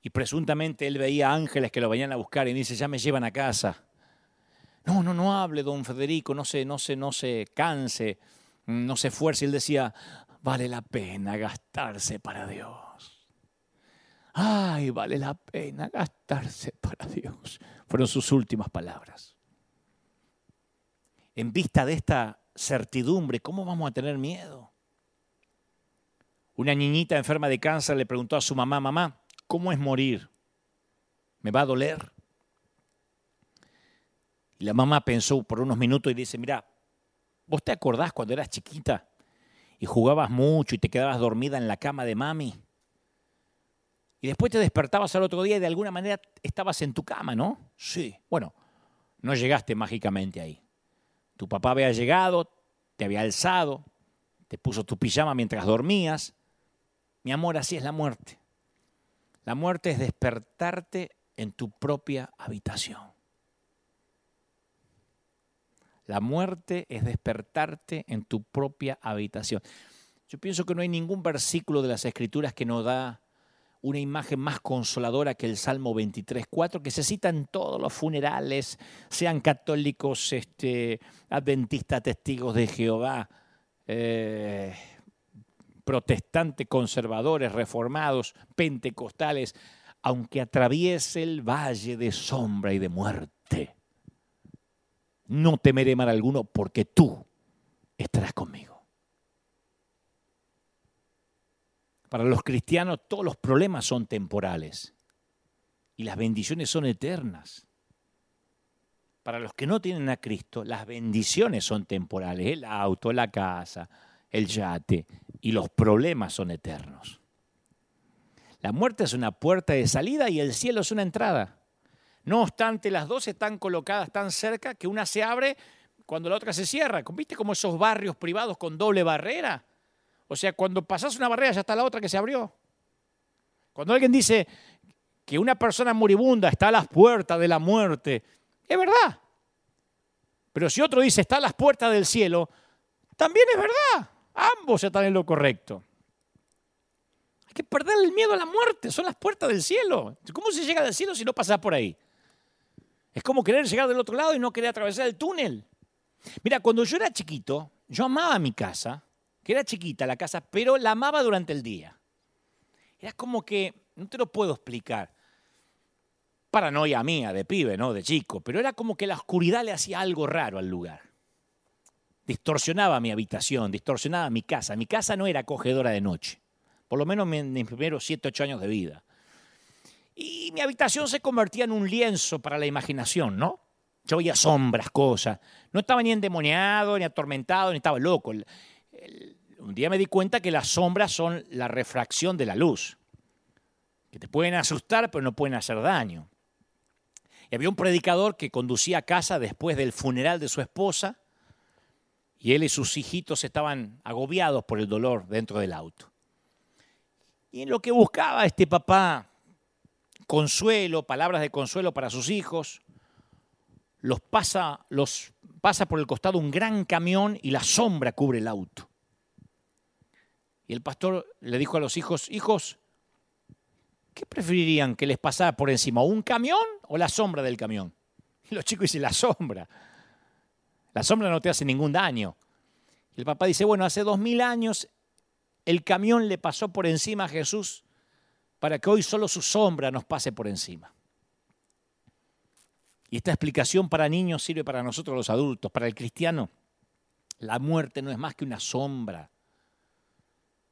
y presuntamente él veía ángeles que lo venían a buscar y dice, ya me llevan a casa. No, no, no hable, don Federico, no se, no se, no se canse, no se esfuerce. Él decía, vale la pena gastarse para Dios. Ay, vale la pena gastarse para Dios. Fueron sus últimas palabras. En vista de esta certidumbre, ¿cómo vamos a tener miedo? Una niñita enferma de cáncer le preguntó a su mamá, mamá, ¿cómo es morir? ¿Me va a doler? Y la mamá pensó por unos minutos y dice, mira, ¿vos te acordás cuando eras chiquita y jugabas mucho y te quedabas dormida en la cama de mami? Y después te despertabas al otro día y de alguna manera estabas en tu cama, ¿no? Sí. Bueno, no llegaste mágicamente ahí. Tu papá había llegado, te había alzado, te puso tu pijama mientras dormías. Mi amor, así es la muerte. La muerte es despertarte en tu propia habitación. La muerte es despertarte en tu propia habitación. Yo pienso que no hay ningún versículo de las Escrituras que nos da una imagen más consoladora que el Salmo 23.4, que se cita en todos los funerales, sean católicos, este, adventistas, testigos de Jehová, eh, protestantes, conservadores, reformados, pentecostales, aunque atraviese el valle de sombra y de muerte no temeré mal alguno porque tú estarás conmigo. Para los cristianos todos los problemas son temporales y las bendiciones son eternas. Para los que no tienen a Cristo, las bendiciones son temporales, el auto, la casa, el yate, y los problemas son eternos. La muerte es una puerta de salida y el cielo es una entrada. No obstante, las dos están colocadas tan cerca que una se abre cuando la otra se cierra. ¿Viste como esos barrios privados con doble barrera? O sea, cuando pasas una barrera ya está la otra que se abrió. Cuando alguien dice que una persona moribunda está a las puertas de la muerte, es verdad. Pero si otro dice está a las puertas del cielo, también es verdad. Ambos están en lo correcto. Hay que perder el miedo a la muerte, son las puertas del cielo. ¿Cómo se llega al cielo si no pasa por ahí? Es como querer llegar del otro lado y no querer atravesar el túnel. Mira, cuando yo era chiquito, yo amaba mi casa, que era chiquita la casa, pero la amaba durante el día. Era como que, no te lo puedo explicar, paranoia mía de pibe, ¿no? De chico, pero era como que la oscuridad le hacía algo raro al lugar. Distorsionaba mi habitación, distorsionaba mi casa. Mi casa no era acogedora de noche, por lo menos en mis primeros 7, 8 años de vida. Y mi habitación se convertía en un lienzo para la imaginación, ¿no? Yo veía sombras, cosas. No estaba ni endemoniado, ni atormentado, ni estaba loco. Un día me di cuenta que las sombras son la refracción de la luz, que te pueden asustar, pero no pueden hacer daño. Y había un predicador que conducía a casa después del funeral de su esposa, y él y sus hijitos estaban agobiados por el dolor dentro del auto. Y en lo que buscaba este papá consuelo, palabras de consuelo para sus hijos, los pasa, los pasa por el costado un gran camión y la sombra cubre el auto. Y el pastor le dijo a los hijos, hijos, ¿qué preferirían que les pasara por encima, un camión o la sombra del camión? Y los chicos dicen, la sombra. La sombra no te hace ningún daño. Y el papá dice, bueno, hace dos mil años el camión le pasó por encima a Jesús para que hoy solo su sombra nos pase por encima. Y esta explicación para niños sirve para nosotros los adultos. Para el cristiano, la muerte no es más que una sombra.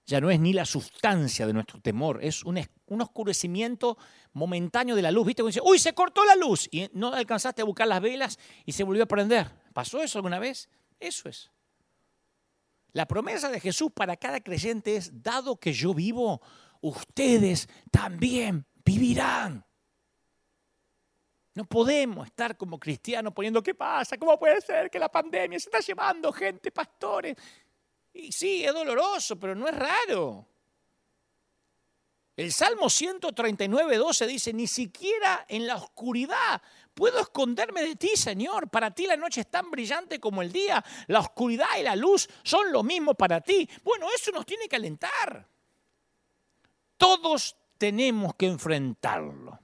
Ya no es ni la sustancia de nuestro temor, es un, oscurecimiento momentáneo de la luz. ¿Viste? Cuando dice, uy, se cortó la luz y no alcanzaste a buscar las velas y se volvió a prender. ¿Pasó eso alguna vez? Eso es. La promesa de Jesús para cada creyente es, dado que yo vivo, ustedes también vivirán. No podemos estar como cristianos poniendo, ¿qué pasa? ¿Cómo puede ser que la pandemia se está llevando gente, pastores? Y sí, es doloroso, pero no es raro. El Salmo 139, 12 dice, ni siquiera en la oscuridad puedo esconderme de ti, Señor. Para ti la noche es tan brillante como el día. La oscuridad y la luz son lo mismo para ti. Bueno, eso nos tiene que alentar. Todos tenemos que enfrentarlo.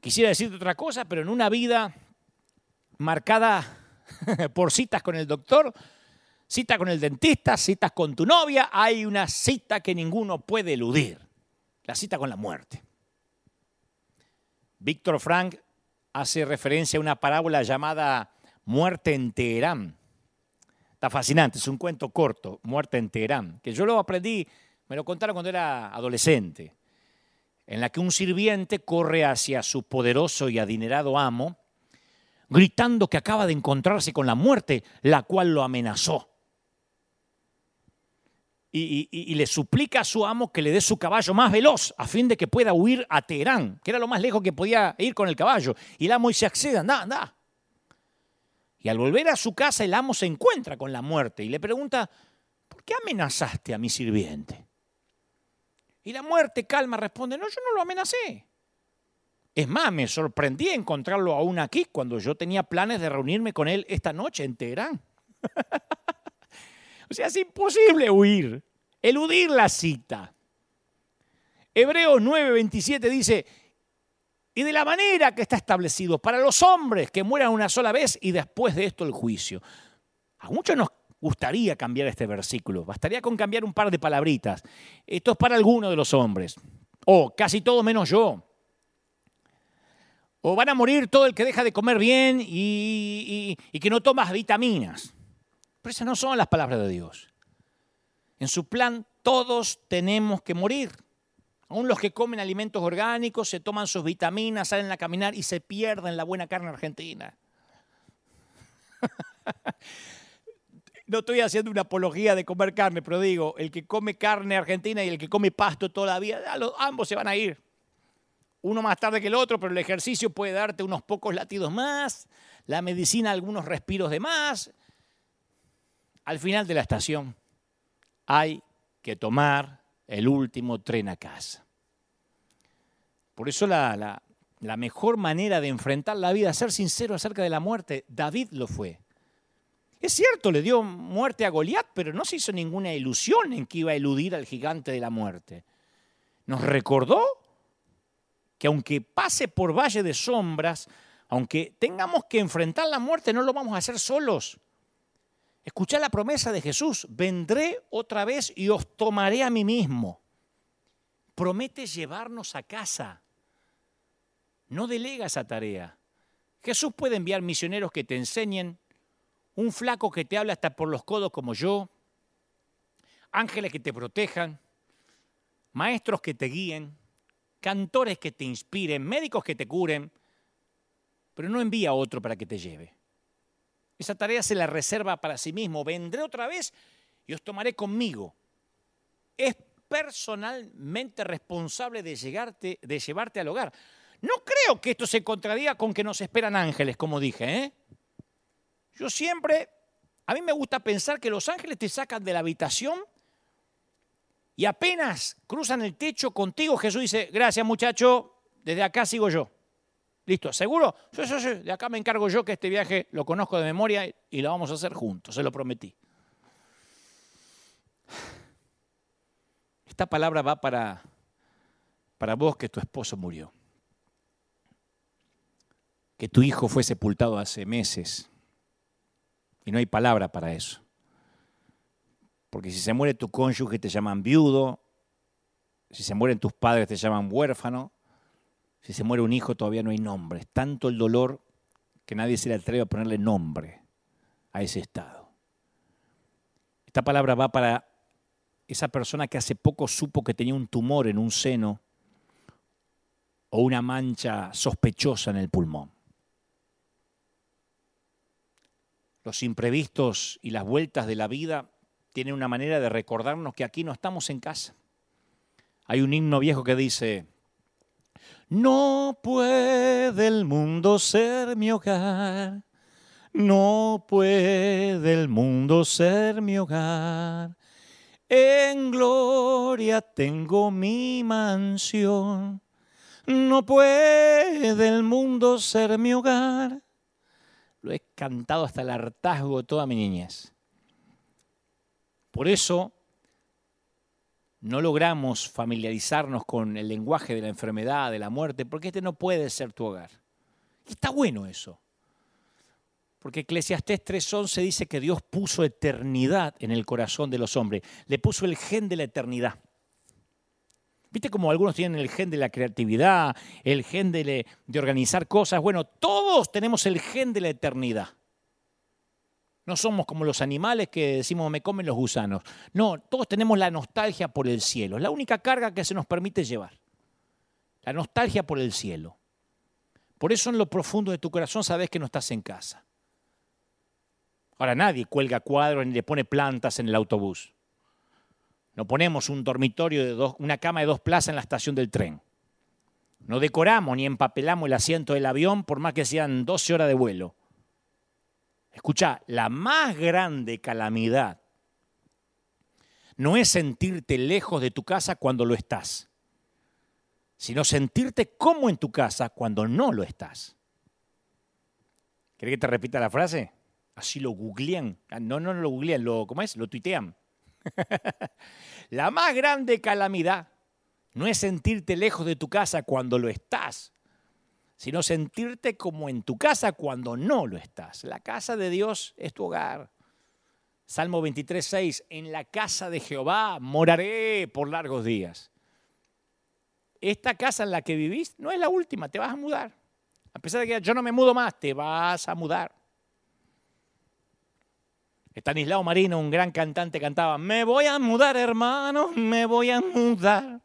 Quisiera decirte otra cosa, pero en una vida marcada por citas con el doctor, cita con el dentista, citas con tu novia, hay una cita que ninguno puede eludir, la cita con la muerte. Víctor Frank hace referencia a una parábola llamada Muerte en Teherán. Está fascinante, es un cuento corto, Muerte en Teherán, que yo lo aprendí, me lo contaron cuando era adolescente en la que un sirviente corre hacia su poderoso y adinerado amo, gritando que acaba de encontrarse con la muerte, la cual lo amenazó. Y, le suplica a su amo que le dé su caballo más veloz a fin de que pueda huir a Teherán, que era lo más lejos que podía ir con el caballo. Y el amo dice, accede, anda, anda. Y al volver a su casa, el amo se encuentra con la muerte y le pregunta, ¿por qué amenazaste a mi sirviente? Y la muerte calma responde, no, yo no lo amenacé. Es más, me sorprendí encontrarlo aún aquí cuando yo tenía planes de reunirme con él esta noche en Teherán. o sea, es imposible huir, eludir la cita. Hebreos 9:27 dice, y de la manera que está establecido para los hombres que mueran una sola vez y después de esto el juicio. A muchos nos gustaría cambiar este versículo. Bastaría con cambiar un par de palabritas. Esto es para algunos de los hombres. O casi todo menos yo. O van a morir todo el que deja de comer bien y, que no tomas vitaminas. Pero esas no son las palabras de Dios. En su plan todos tenemos que morir. Aún los que comen alimentos orgánicos, se toman sus vitaminas, salen a caminar y se pierden la buena carne argentina. no estoy haciendo una apología de comer carne, pero digo, el que come carne argentina y el que come pasto todavía, ambos se van a ir. Uno más tarde que el otro, pero el ejercicio puede darte unos pocos latidos más, la medicina algunos respiros de más. Al final de la estación hay que tomar el último tren a casa. Por eso la, la mejor manera de enfrentar la vida ser sincero acerca de la muerte. David lo fue. Es cierto, le dio muerte a Goliat, pero no se hizo ninguna ilusión en que iba a eludir al gigante de la muerte. Nos recordó que aunque pase por valle de sombras, aunque tengamos que enfrentar la muerte, no lo vamos a hacer solos. Escuchá la promesa de Jesús, vendré otra vez y os tomaré a mí mismo. Promete llevarnos a casa. No delega esa tarea. Jesús puede enviar misioneros que te enseñen, un flaco que te habla hasta por los codos como yo, ángeles que te protejan, maestros que te guíen, cantores que te inspiren, médicos que te curen, pero no envía a otro para que te lleve. Esa tarea se la reserva para sí mismo. Vendré otra vez y os tomaré conmigo. Es personalmente responsable de, llegarte, de llevarte al hogar. No creo que esto se contradiga con que nos esperan ángeles, como dije, ¿eh? Yo siempre, a mí me gusta pensar que los ángeles te sacan de la habitación y apenas cruzan el techo contigo, Jesús dice, gracias muchacho, desde acá sigo yo. ¿Listo? ¿Seguro? Sí, de acá me encargo yo que este viaje lo conozco de memoria y lo vamos a hacer juntos, se lo prometí. Esta palabra va para, para vos que tu esposo murió, que tu hijo fue sepultado hace meses, y no hay palabra para eso. Porque si se muere tu cónyuge te llaman viudo, si se mueren tus padres te llaman huérfano, si se muere un hijo todavía no hay nombre. Tanto el dolor que nadie se le atreve a ponerle nombre a ese estado. Esta palabra va para esa persona que hace poco supo que tenía un tumor en un seno o una mancha sospechosa en el pulmón. Los imprevistos y las vueltas de la vida tienen una manera de recordarnos que aquí no estamos en casa. Hay un himno viejo que dice, no puede el mundo ser mi hogar, no puede el mundo ser mi hogar. En gloria tengo mi mansión, no puede el mundo ser mi hogar. Lo he cantado hasta el hartazgo toda mi niñez. Por eso no logramos familiarizarnos con el lenguaje de la enfermedad, de la muerte, porque este no puede ser tu hogar. Y está bueno eso. Porque Eclesiastés 3.11 dice que Dios puso eternidad en el corazón de los hombres. Le puso el gen de la eternidad. ¿Viste como algunos tienen el gen de la creatividad, el gen de, de organizar cosas? Bueno, todos tenemos el gen de la eternidad. No somos como los animales que decimos me comen los gusanos. No, todos tenemos la nostalgia por el cielo. Es la única carga que se nos permite llevar. La nostalgia por el cielo. Por eso en lo profundo de tu corazón sabes que no estás en casa. Ahora nadie cuelga cuadros ni le pone plantas en el autobús. No ponemos un dormitorio de dos, una cama de dos plazas en la estación del tren. No decoramos ni empapelamos el asiento del avión por más que sean 12 horas de vuelo. Escucha, la más grande calamidad no es sentirte lejos de tu casa cuando lo estás, sino sentirte como en tu casa cuando no lo estás. ¿Querés que te repita la frase? Así lo googlean. Ah, no, no, no lo googlean, lo, ¿cómo es? Lo tuitean. la más grande calamidad no es sentirte lejos de tu casa cuando lo estás, sino sentirte como en tu casa cuando no lo estás. La casa de Dios es tu hogar. Salmo 23, 6, en la casa de Jehová moraré por largos días. Esta casa en la que vivís no es la última, te vas a mudar. A pesar de que yo no me mudo más, te vas a mudar. Estanislao Marino, un gran cantante, cantaba, me voy a mudar hermano, me voy a mudar.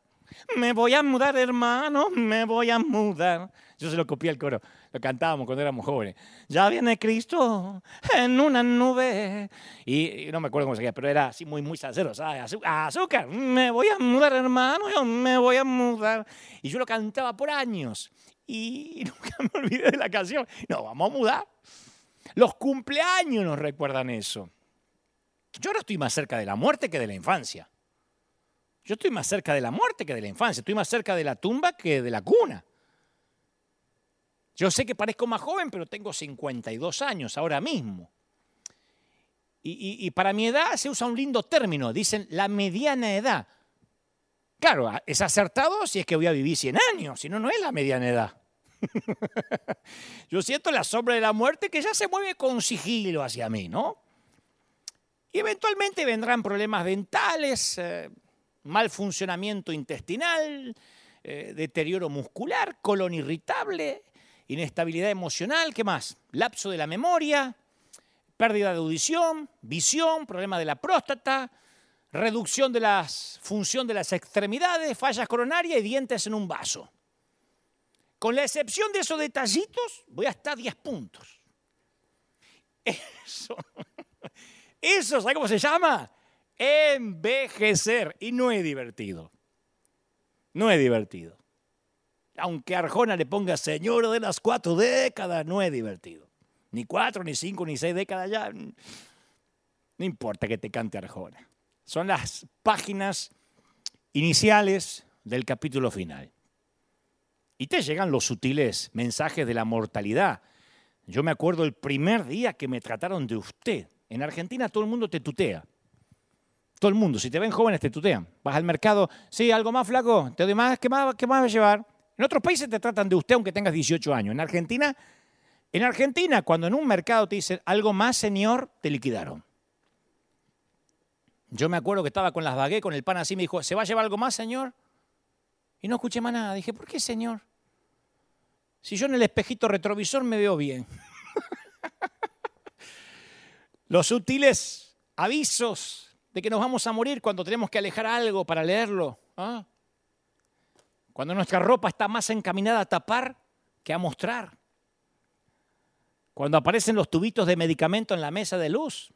Me voy a mudar hermano, me voy a mudar. Yo se lo copié al coro, lo cantábamos cuando éramos jóvenes. Ya viene Cristo en una nube. Y, no me acuerdo cómo se llama, pero era así muy, muy sincero. Azúcar, me voy a mudar hermano, yo me voy a mudar. Y yo lo cantaba por años. Y nunca me olvidé de la canción. No, vamos a mudar. Los cumpleaños nos recuerdan eso. Yo ahora estoy más cerca de la muerte que de la infancia. Yo estoy más cerca de la muerte que de la infancia. Estoy más cerca de la tumba que de la cuna. Yo sé que parezco más joven, pero tengo 52 años ahora mismo. Y, para mi edad se usa un lindo término, dicen la mediana edad. Claro, es acertado si es que voy a vivir 100 años, si no, no es la mediana edad. Yo siento la sombra de la muerte que ya se mueve con sigilo hacia mí, ¿no? Y eventualmente vendrán problemas dentales, eh, mal funcionamiento intestinal, eh, deterioro muscular, colon irritable, inestabilidad emocional, ¿qué más? Lapso de la memoria, pérdida de audición, visión, problema de la próstata, reducción de la función de las extremidades, fallas coronarias y dientes en un vaso. Con la excepción de esos detallitos, voy hasta 10 puntos. Eso. Eso, ¿sabe cómo se llama? Envejecer. Y no es divertido. No es divertido. Aunque Arjona le ponga señor de las cuatro décadas, no es divertido. Ni cuatro, ni cinco, ni seis décadas ya. No importa que te cante Arjona. Son las páginas iniciales del capítulo final. Y te llegan los sutiles mensajes de la mortalidad. Yo me acuerdo el primer día que me trataron de usted. En Argentina todo el mundo te tutea. Todo el mundo, si te ven jóvenes, te tutean. Vas al mercado, sí, algo más flaco, te doy más, ¿qué más, qué más vas a llevar? En otros países te tratan de usted aunque tengas 18 años. En Argentina, en Argentina, cuando en un mercado te dicen algo más, señor, te liquidaron. Yo me acuerdo que estaba con las baguettes, con el pan así, me dijo, ¿se va a llevar algo más, señor? Y no escuché más nada. Dije, ¿por qué, señor? Si yo en el espejito retrovisor me veo bien. Los sutiles avisos de que nos vamos a morir cuando tenemos que alejar algo para leerlo. ¿ah? Cuando nuestra ropa está más encaminada a tapar que a mostrar. Cuando aparecen los tubitos de medicamento en la mesa de luz.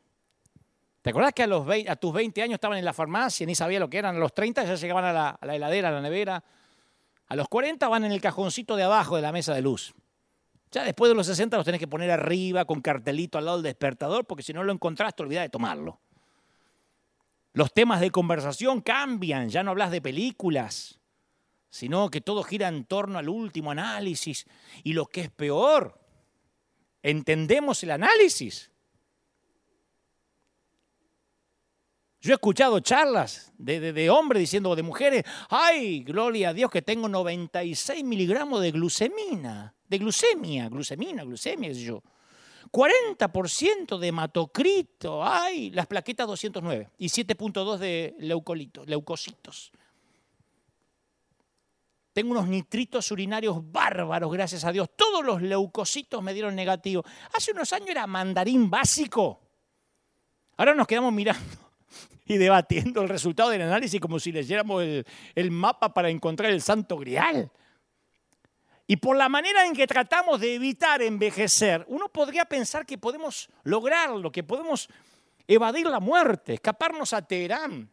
¿Te acuerdas que a, tus 20 años estaban en la farmacia, ni sabía lo que eran? A los 30 ya llegaban a la, a la heladera, a la nevera. A los 40 van en el cajoncito de abajo de la mesa de luz. Ya después de los 60 los tenés que poner arriba con cartelito al lado del despertador, porque si no lo encontrás te olvidás de tomarlo. Los temas de conversación cambian, ya no hablas de películas, sino que todo gira en torno al último análisis. Y lo que es peor, entendemos el análisis. Yo he escuchado charlas de, de, hombres diciendo de mujeres, ay, gloria a Dios que tengo 96 miligramos de glucemina, de glucemia, glucemina, glucemia, yo. 40% de hematocrito, ay, las plaquetas 209 y 7.2 de leucolitos, leucocitos. Tengo unos nitritos urinarios bárbaros, gracias a Dios. Todos los leucocitos me dieron negativo. Hace unos años era mandarín básico. Ahora nos quedamos mirando y debatiendo el resultado del análisis como si leyéramos el, el mapa para encontrar el santo grial. Y por la manera en que tratamos de evitar envejecer, uno podría pensar que podemos lograrlo, que podemos evadir la muerte, escaparnos a Teherán.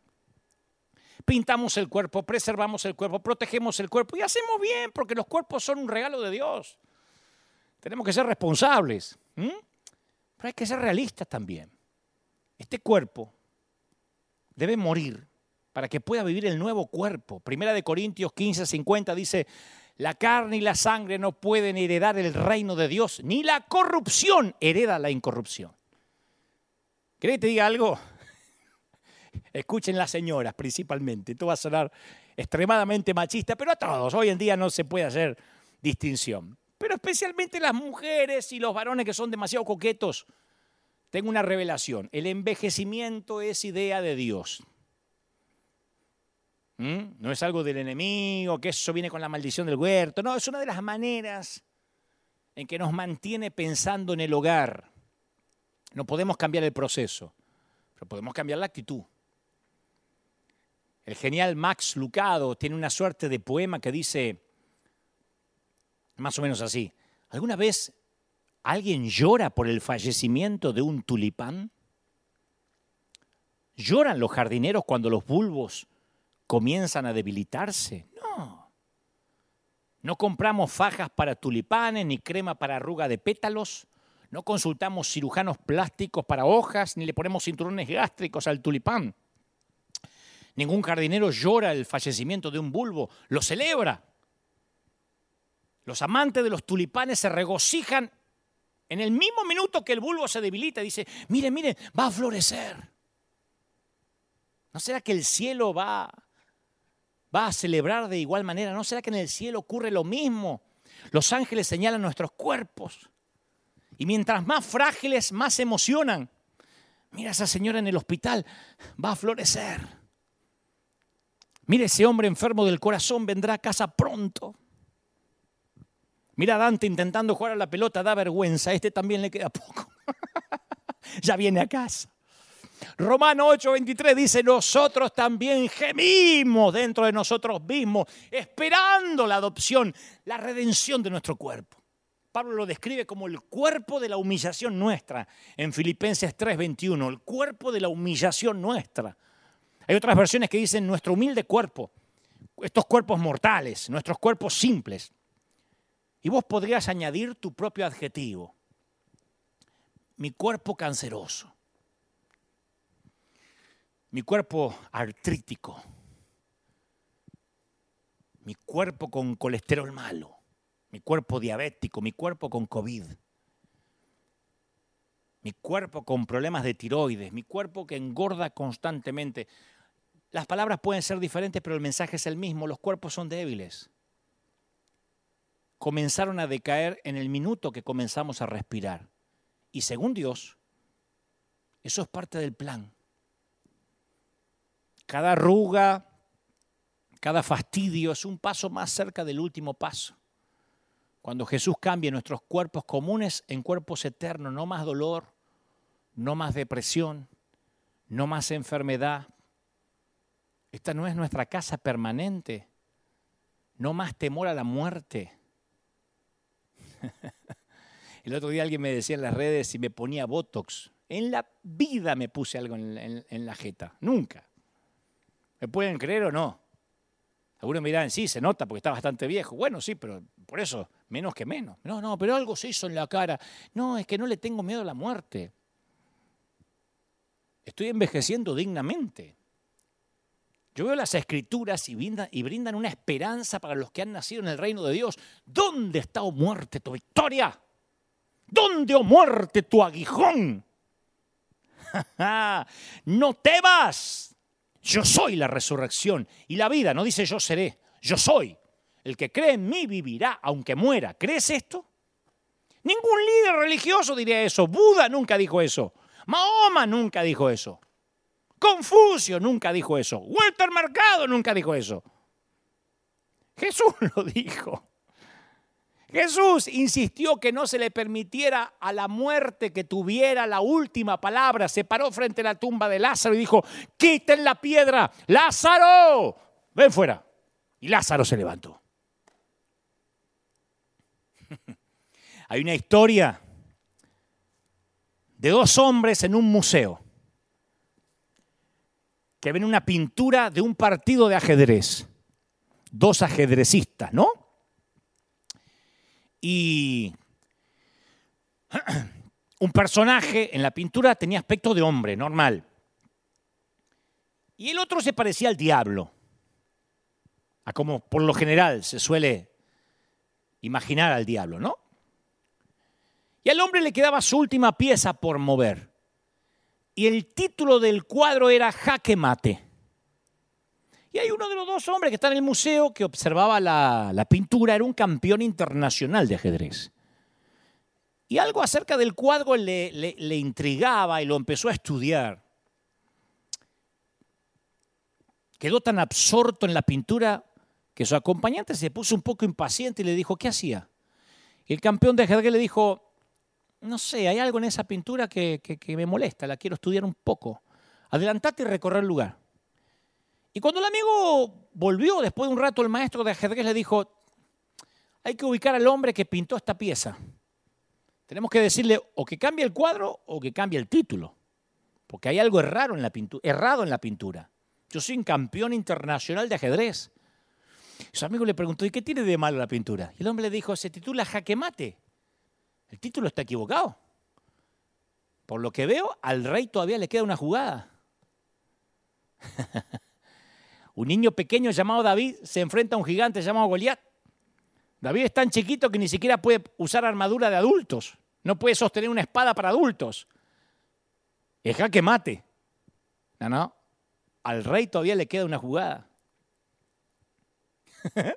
Pintamos el cuerpo, preservamos el cuerpo, protegemos el cuerpo y hacemos bien porque los cuerpos son un regalo de Dios. Tenemos que ser responsables, pero hay que ser realistas también. Este cuerpo debe morir para que pueda vivir el nuevo cuerpo. Primera de Corintios 15, 50 dice, la carne y la sangre no pueden heredar el reino de Dios, ni la corrupción hereda la incorrupción. ¿Querés que te diga algo? Escuchen las señoras principalmente. Esto va a sonar extremadamente machista, pero a todos. Hoy en día no se puede hacer distinción. Pero especialmente las mujeres y los varones que son demasiado coquetos tengo una revelación. El envejecimiento es idea de Dios. ¿Mm? No es algo del enemigo, que eso viene con la maldición del huerto. No, es una de las maneras en que nos mantiene pensando en el hogar. No podemos cambiar el proceso, pero podemos cambiar la actitud. El genial Max Lucado tiene una suerte de poema que dice más o menos así. ¿Alguna vez ¿Alguien llora por el fallecimiento de un tulipán? ¿Lloran los jardineros cuando los bulbos comienzan a debilitarse? No. No compramos fajas para tulipanes ni crema para arruga de pétalos. No consultamos cirujanos plásticos para hojas ni le ponemos cinturones gástricos al tulipán. Ningún jardinero llora el fallecimiento de un bulbo, lo celebra. Los amantes de los tulipanes se regocijan en el mismo minuto que el bulbo se debilita, dice, mire, mire, va a florecer. ¿No será que el cielo va, va a celebrar de igual manera? ¿No será que en el cielo ocurre lo mismo? Los ángeles señalan nuestros cuerpos. Y mientras más frágiles, más emocionan. Mira esa señora en el hospital, va a florecer. Mire ese hombre enfermo del corazón, vendrá a casa pronto. Mira a Dante intentando jugar a la pelota, da vergüenza, a este también le queda poco. ya viene a casa. Romano 8:23 dice, nosotros también gemimos dentro de nosotros mismos, esperando la adopción, la redención de nuestro cuerpo. Pablo lo describe como el cuerpo de la humillación nuestra en Filipenses 3:21, el cuerpo de la humillación nuestra. Hay otras versiones que dicen nuestro humilde cuerpo, estos cuerpos mortales, nuestros cuerpos simples. Y vos podrías añadir tu propio adjetivo. Mi cuerpo canceroso. Mi cuerpo artrítico. Mi cuerpo con colesterol malo. Mi cuerpo diabético. Mi cuerpo con COVID. Mi cuerpo con problemas de tiroides. Mi cuerpo que engorda constantemente. Las palabras pueden ser diferentes, pero el mensaje es el mismo. Los cuerpos son débiles comenzaron a decaer en el minuto que comenzamos a respirar. Y según Dios, eso es parte del plan. Cada arruga, cada fastidio es un paso más cerca del último paso. Cuando Jesús cambie nuestros cuerpos comunes en cuerpos eternos, no más dolor, no más depresión, no más enfermedad. Esta no es nuestra casa permanente, no más temor a la muerte. El otro día alguien me decía en las redes si me ponía Botox. En la vida me puse algo en, la jeta, nunca. ¿Me pueden creer o no? Algunos me dirán, sí, se nota porque está bastante viejo. Bueno, sí, pero por eso, menos que menos. No, no, pero algo se hizo en la cara. No, es que no le tengo miedo a la muerte. Estoy envejeciendo dignamente. Yo veo las escrituras y brindan, una esperanza para los que han nacido en el reino de Dios. ¿Dónde está, oh muerte, tu victoria? ¿Dónde, oh muerte, tu aguijón? no temas. Yo soy la resurrección y la vida. No dice yo seré, yo soy. El que cree en mí vivirá aunque muera. ¿Crees esto? Ningún líder religioso diría eso. Buda nunca dijo eso. Mahoma nunca dijo eso. Confucio nunca dijo eso. Walter Mercado nunca dijo eso. Jesús lo dijo. Jesús insistió que no se le permitiera a la muerte que tuviera la última palabra. Se paró frente a la tumba de Lázaro y dijo, quiten la piedra, Lázaro, ven fuera. Y Lázaro se levantó. Hay una historia de dos hombres en un museo que ven una pintura de un partido de ajedrez. Dos ajedrecistas, ¿no? Y un personaje en la pintura tenía aspecto de hombre, normal. Y el otro se parecía al diablo, a como por lo general se suele imaginar al diablo, ¿no? Y al hombre le quedaba su última pieza por mover. Y el título del cuadro era Jaque Mate. Y hay uno de los dos hombres que está en el museo que observaba la, pintura, era un campeón internacional de ajedrez. Y algo acerca del cuadro le, intrigaba y lo empezó a estudiar. Quedó tan absorto en la pintura que su acompañante se puso un poco impaciente y le dijo, ¿qué hacía? Y el campeón de ajedrez le dijo, no sé, hay algo en esa pintura que, que me molesta, la quiero estudiar un poco. Adelantate y recorrer el lugar. Y cuando el amigo volvió, después de un rato, el maestro de ajedrez le dijo, hay que ubicar al hombre que pintó esta pieza. Tenemos que decirle o que cambie el cuadro o que cambie el título, porque hay algo errado en la pintura. Errado en la pintura. Yo soy un campeón internacional de ajedrez. su amigo le preguntó, ¿y qué tiene de malo la pintura? Y el hombre le dijo, se titula Jaque Mate. El título está equivocado. Por lo que veo, al rey todavía le queda una jugada. Un niño pequeño llamado David se enfrenta a un gigante llamado Goliat. David es tan chiquito que ni siquiera puede usar armadura de adultos. No puede sostener una espada para adultos. Es jaque mate. No, no. Al rey todavía le queda una jugada.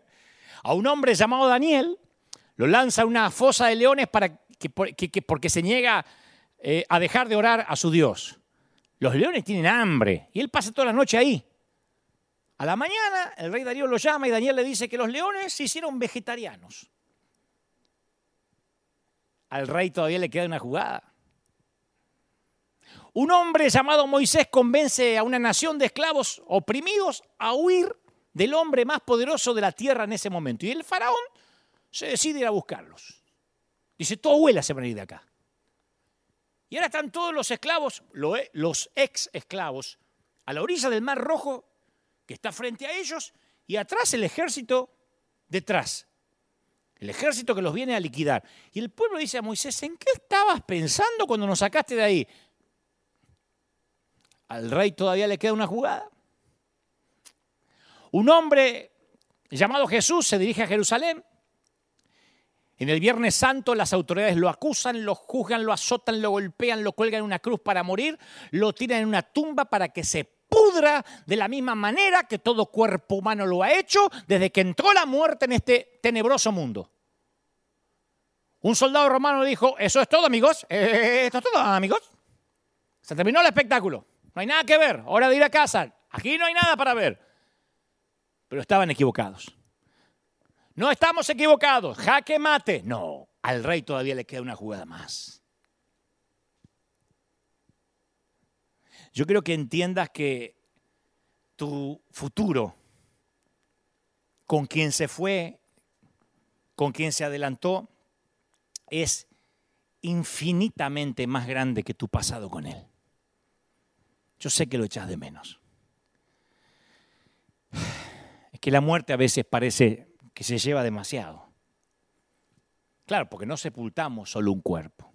a un hombre llamado Daniel lo lanza a una fosa de leones para que, porque se niega eh, a dejar de orar a su Dios. Los leones tienen hambre y él pasa toda la noche ahí. A la mañana el rey Darío lo llama y Daniel le dice que los leones se hicieron vegetarianos. Al rey todavía le queda una jugada. Un hombre llamado Moisés convence a una nación de esclavos oprimidos a huir del hombre más poderoso de la tierra en ese momento. Y el faraón se decide ir a buscarlos. Dice, todo abuela se van a ir de acá. Y ahora están todos los esclavos, los ex esclavos, a la orilla del Mar Rojo que está frente a ellos, y atrás el ejército detrás. El ejército que los viene a liquidar. Y el pueblo dice a Moisés, ¿en qué estabas pensando cuando nos sacaste de ahí? Al rey todavía le queda una jugada. Un hombre llamado Jesús se dirige a Jerusalén. En el Viernes Santo las autoridades lo acusan, lo juzgan, lo azotan, lo golpean, lo cuelgan en una cruz para morir, lo tiran en una tumba para que se pudra de la misma manera que todo cuerpo humano lo ha hecho desde que entró la muerte en este tenebroso mundo. Un soldado romano dijo, eso es todo amigos, eh, esto es todo amigos. Se terminó el espectáculo, no hay nada que ver, hora de ir a casa. Aquí no hay nada para ver. Pero estaban equivocados. No estamos equivocados. Jaque mate. No, al rey todavía le queda una jugada más. Yo quiero que entiendas que tu futuro, con quien se fue, con quien se adelantó, es infinitamente más grande que tu pasado con Él. Yo sé que lo echas de menos. Es que la muerte a veces parece que se lleva demasiado. Claro, porque no sepultamos solo un cuerpo,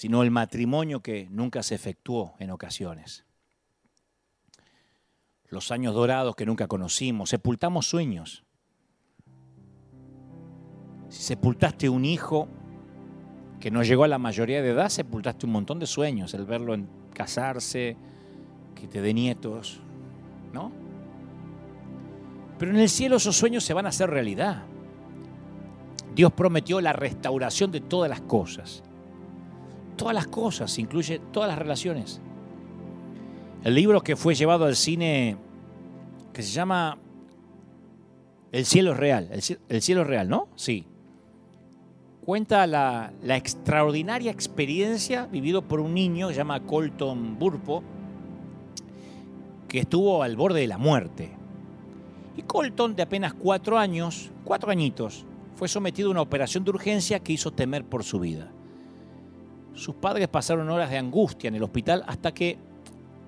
sino el matrimonio que nunca se efectuó en ocasiones. Los años dorados que nunca conocimos, sepultamos sueños. Si sepultaste un hijo, que no llegó a la mayoría de edad, sepultaste un montón de sueños, el verlo en casarse, que te dé nietos, ¿no? Pero en el cielo esos sueños se van a hacer realidad. Dios prometió la restauración de todas las cosas. Todas las cosas, incluye todas las relaciones. El libro que fue llevado al cine, que se llama El cielo es real. El cielo es real, ¿no? Sí cuenta la, extraordinaria experiencia vivido por un niño que se llama Colton Burpo, que estuvo al borde de la muerte. Y Colton, de apenas cuatro años, cuatro añitos, fue sometido a una operación de urgencia que hizo temer por su vida. Sus padres pasaron horas de angustia en el hospital hasta que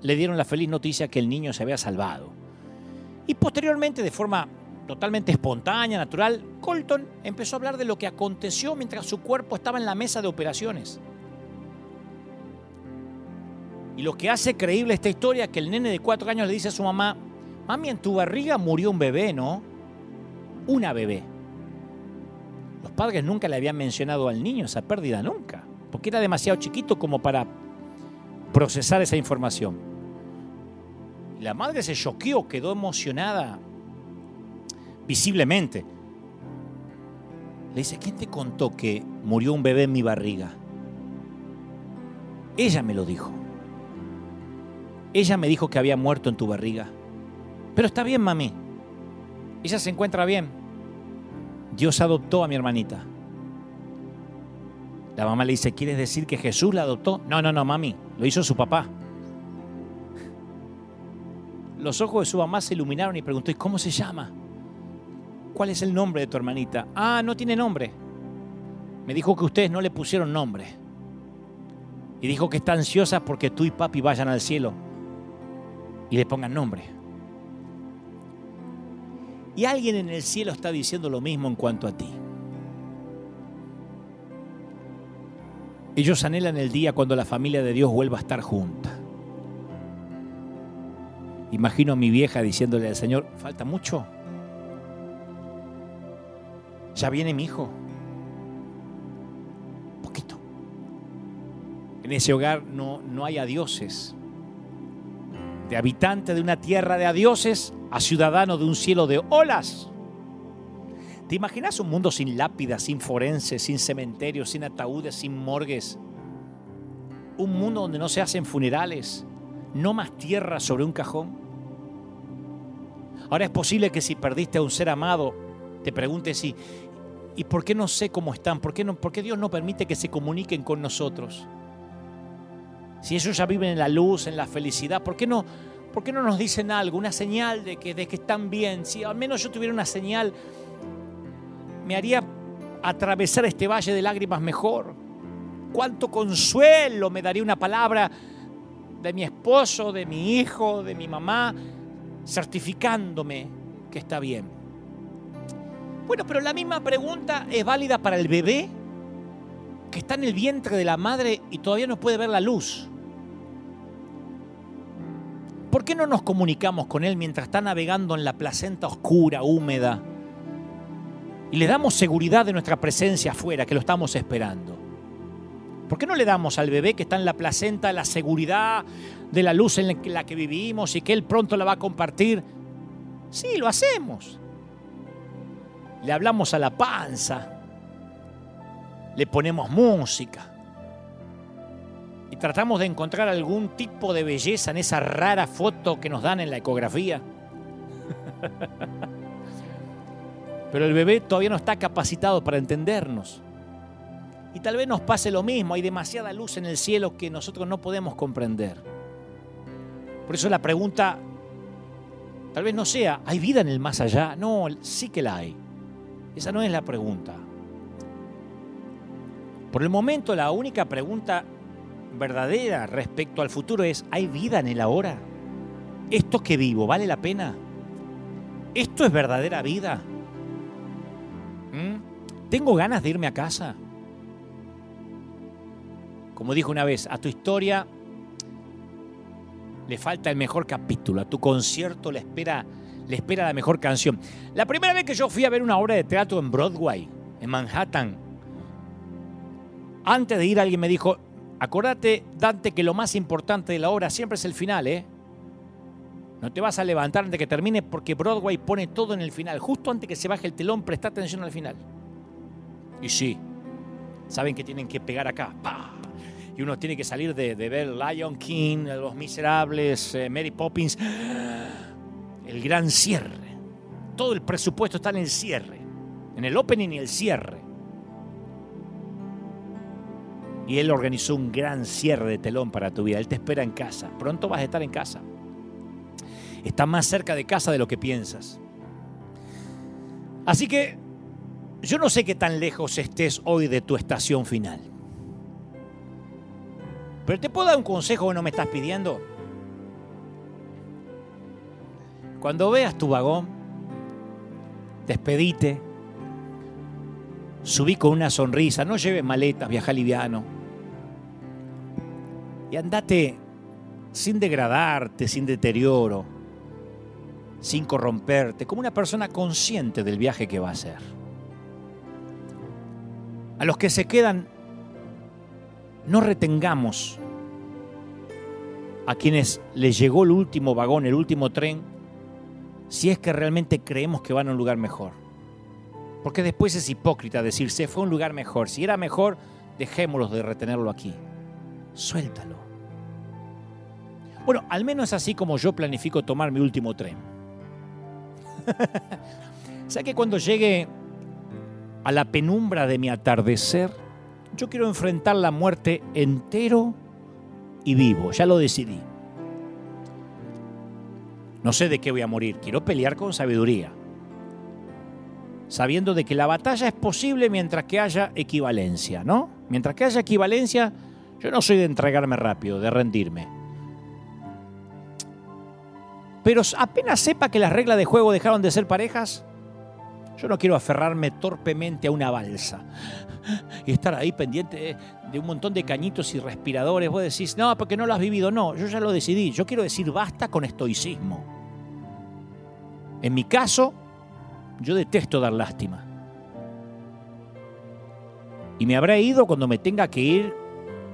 le dieron la feliz noticia que el niño se había salvado. Y posteriormente, de forma totalmente espontánea, natural, Colton empezó a hablar de lo que aconteció mientras su cuerpo estaba en la mesa de operaciones. Y lo que hace creíble esta historia es que el nene de cuatro años le dice a su mamá, mami, en tu barriga murió un bebé, ¿no? Una bebé. Los padres nunca le habían mencionado al niño esa pérdida, nunca, porque era demasiado chiquito como para procesar esa información. La madre se choqueó, quedó emocionada, visiblemente. Le dice, ¿quién te contó que murió un bebé en mi barriga? Ella me lo dijo. Ella me dijo que había muerto en tu barriga. Pero está bien, mami. Ella se encuentra bien. Dios adoptó a mi hermanita. La mamá le dice, ¿quieres decir que Jesús la adoptó? No, no, no, mami. Lo hizo su papá. Los ojos de su mamá se iluminaron y preguntó, ¿y cómo se llama? ¿Cuál es el nombre de tu hermanita? Ah, no tiene nombre. Me dijo que ustedes no le pusieron nombre. Y dijo que está ansiosa porque tú y papi vayan al cielo y le pongan nombre. Y alguien en el cielo está diciendo lo mismo en cuanto a ti. Ellos anhelan el día cuando la familia de Dios vuelva a estar junta. Imagino a mi vieja diciéndole al Señor, ¿falta mucho? Ya viene mi hijo. Poquito. En ese hogar no, no hay adioses. De habitante de una tierra de adioses a ciudadano de un cielo de olas. ¿Te imaginas un mundo sin lápidas, sin forenses, sin cementerios, sin ataúdes, sin morgues? Un mundo donde no se hacen funerales, no más tierra sobre un cajón. Ahora es posible que si perdiste a un ser amado, te preguntes si, ¿y por qué no sé cómo están? ¿Por qué, no, ¿Por qué Dios no permite que se comuniquen con nosotros? Si ellos ya viven en la luz, en la felicidad, ¿por qué no, por qué no nos dicen algo, una señal de que, de que están bien? Si al menos yo tuviera una señal, me haría atravesar este valle de lágrimas mejor. Cuánto consuelo me daría una palabra de mi esposo, de mi hijo, de mi mamá, certificándome que está bien. Bueno, pero la misma pregunta es válida para el bebé que está en el vientre de la madre y todavía no puede ver la luz. ¿Por qué no nos comunicamos con él mientras está navegando en la placenta oscura, húmeda? Y le damos seguridad de nuestra presencia afuera, que lo estamos esperando. ¿Por qué no le damos al bebé que está en la placenta la seguridad de la luz en la que vivimos y que él pronto la va a compartir? Sí, lo hacemos le hablamos a la panza, le ponemos música. y tratamos de encontrar algún tipo de belleza en esa rara foto que nos dan en la ecografía. Pero el bebé todavía no está capacitado para entendernos. Y tal vez nos pase lo mismo, hay demasiada luz en el cielo que nosotros no podemos comprender. Por eso la pregunta tal vez no sea, ¿hay vida en el más allá? No, sí que la hay. Esa no es la pregunta. Por el momento la única pregunta verdadera respecto al futuro es, ¿hay vida en el ahora? ¿Esto que vivo vale la pena? ¿Esto es verdadera vida? ¿Tengo ganas de irme a casa? Como dijo una vez, a tu historia le falta el mejor capítulo, a tu concierto le espera, le espera la mejor canción. La primera vez que yo fui a ver una obra de teatro en Broadway, en Manhattan, antes de ir alguien me dijo, acordate, Dante, que lo más importante de la obra siempre es el final, ¿eh? No te vas a levantar antes de que termine porque Broadway pone todo en el final. Justo antes que se baje el telón, presta atención al final. Y sí, saben que tienen que pegar acá. Y uno tiene que salir de, ver Lion King, Los Miserables, eh, Mary Poppins. El gran cierre. Todo el presupuesto está en el cierre. En el opening y el cierre. Y él organizó un gran cierre de telón para tu vida. Él te espera en casa. Pronto vas a estar en casa. Está más cerca de casa de lo que piensas. Así que yo no sé qué tan lejos estés hoy de tu estación final. Pero te puedo dar un consejo que no me estás pidiendo. Cuando veas tu vagón, despedite, subí con una sonrisa, no lleves maletas, viaja liviano. Y andate sin degradarte, sin deterioro, sin corromperte, como una persona consciente del viaje que va a hacer. A los que se quedan, no retengamos a quienes les llegó el último vagón, el último tren, si es que realmente creemos que van a un lugar mejor. Porque después es hipócrita decir, se fue a un lugar mejor. Si era mejor, dejémoslo de retenerlo aquí. Suéltalo. Bueno, al menos es así como yo planifico tomar mi último tren. ¿Sabes que cuando llegue a la penumbra de mi atardecer, yo quiero enfrentar la muerte entero y vivo, ya lo decidí. No sé de qué voy a morir, quiero pelear con sabiduría, sabiendo de que la batalla es posible mientras que haya equivalencia, ¿no? Mientras que haya equivalencia, yo no soy de entregarme rápido, de rendirme. Pero apenas sepa que las reglas de juego dejaron de ser parejas, yo no quiero aferrarme torpemente a una balsa y estar ahí pendiente de un montón de cañitos y respiradores. Vos decís, no, porque no lo has vivido. No, yo ya lo decidí. Yo quiero decir basta con estoicismo. En mi caso, yo detesto dar lástima. Y me habrá ido cuando me tenga que ir,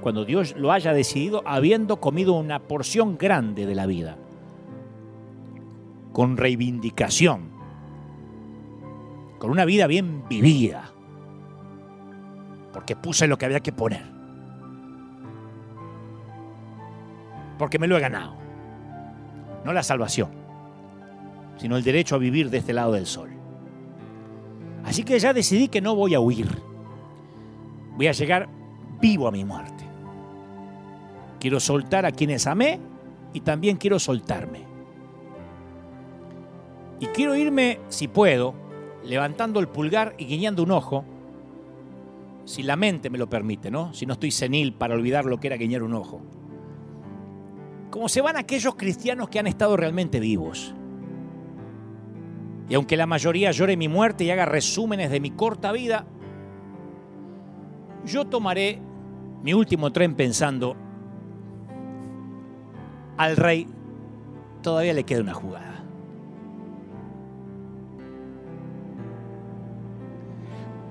cuando Dios lo haya decidido, habiendo comido una porción grande de la vida. Con reivindicación con una vida bien vivida, porque puse lo que había que poner, porque me lo he ganado, no la salvación, sino el derecho a vivir de este lado del sol. Así que ya decidí que no voy a huir, voy a llegar vivo a mi muerte. Quiero soltar a quienes amé y también quiero soltarme. Y quiero irme, si puedo, levantando el pulgar y guiñando un ojo, si la mente me lo permite, ¿no? Si no estoy senil para olvidar lo que era guiñar un ojo. Como se van aquellos cristianos que han estado realmente vivos. Y aunque la mayoría llore mi muerte y haga resúmenes de mi corta vida, yo tomaré mi último tren pensando, al rey todavía le queda una jugada.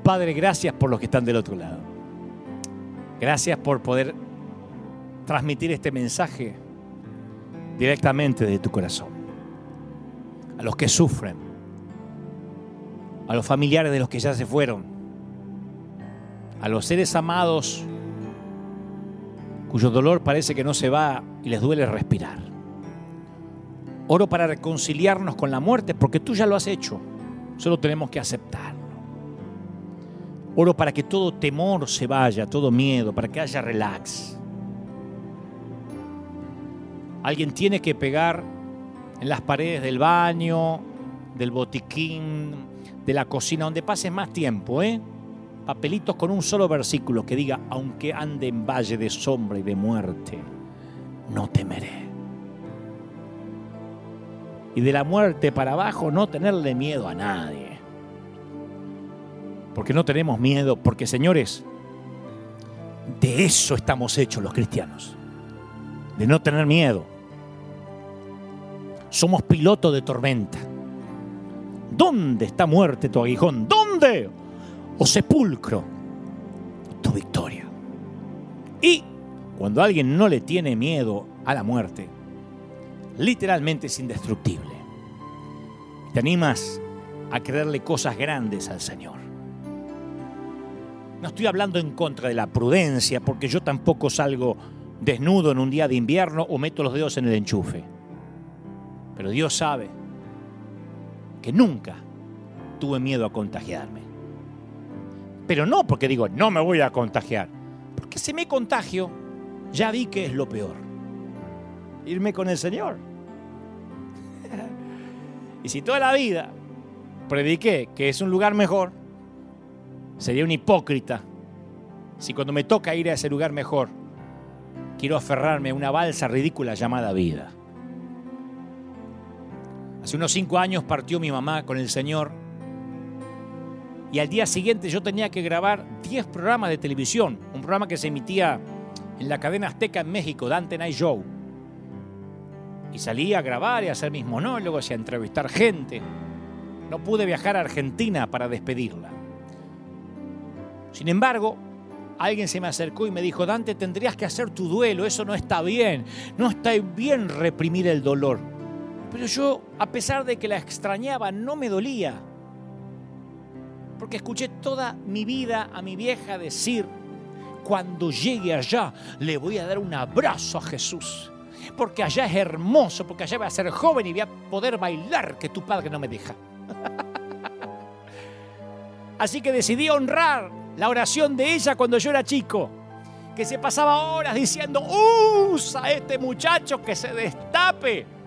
Padre, gracias por los que están del otro lado. Gracias por poder transmitir este mensaje directamente de tu corazón. A los que sufren, a los familiares de los que ya se fueron, a los seres amados cuyo dolor parece que no se va y les duele respirar. Oro para reconciliarnos con la muerte porque tú ya lo has hecho, solo tenemos que aceptarlo. Oro para que todo temor se vaya, todo miedo, para que haya relax. Alguien tiene que pegar en las paredes del baño, del botiquín, de la cocina, donde pases más tiempo, ¿eh? Papelitos con un solo versículo que diga, aunque ande en valle de sombra y de muerte, no temeré. Y de la muerte para abajo no tenerle miedo a nadie. Porque no tenemos miedo, porque señores, de eso estamos hechos los cristianos. De no tener miedo. Somos pilotos de tormenta. ¿Dónde está muerte tu aguijón? ¿Dónde? O sepulcro, tu victoria. Y cuando alguien no le tiene miedo a la muerte, literalmente es indestructible. Te animas a creerle cosas grandes al Señor. No estoy hablando en contra de la prudencia, porque yo tampoco salgo desnudo en un día de invierno o meto los dedos en el enchufe. Pero Dios sabe que nunca tuve miedo a contagiarme. Pero no porque digo, no me voy a contagiar. Porque si me contagio, ya vi que es lo peor. Irme con el Señor. y si toda la vida prediqué que es un lugar mejor, sería un hipócrita si cuando me toca ir a ese lugar mejor, quiero aferrarme a una balsa ridícula llamada vida. Hace unos cinco años partió mi mamá con el Señor y al día siguiente yo tenía que grabar 10 programas de televisión, un programa que se emitía en la cadena Azteca en México, Dante Night Show. Y salí a grabar y a hacer mis monólogos y a entrevistar gente. No pude viajar a Argentina para despedirla. Sin embargo, alguien se me acercó y me dijo, Dante, tendrías que hacer tu duelo, eso no está bien, no está bien reprimir el dolor. Pero yo, a pesar de que la extrañaba, no me dolía. Porque escuché toda mi vida a mi vieja decir, cuando llegue allá le voy a dar un abrazo a Jesús. Porque allá es hermoso, porque allá voy a ser joven y voy a poder bailar que tu padre no me deja. Así que decidí honrar la oración de ella cuando yo era chico, que se pasaba horas diciendo, usa este muchacho que se destape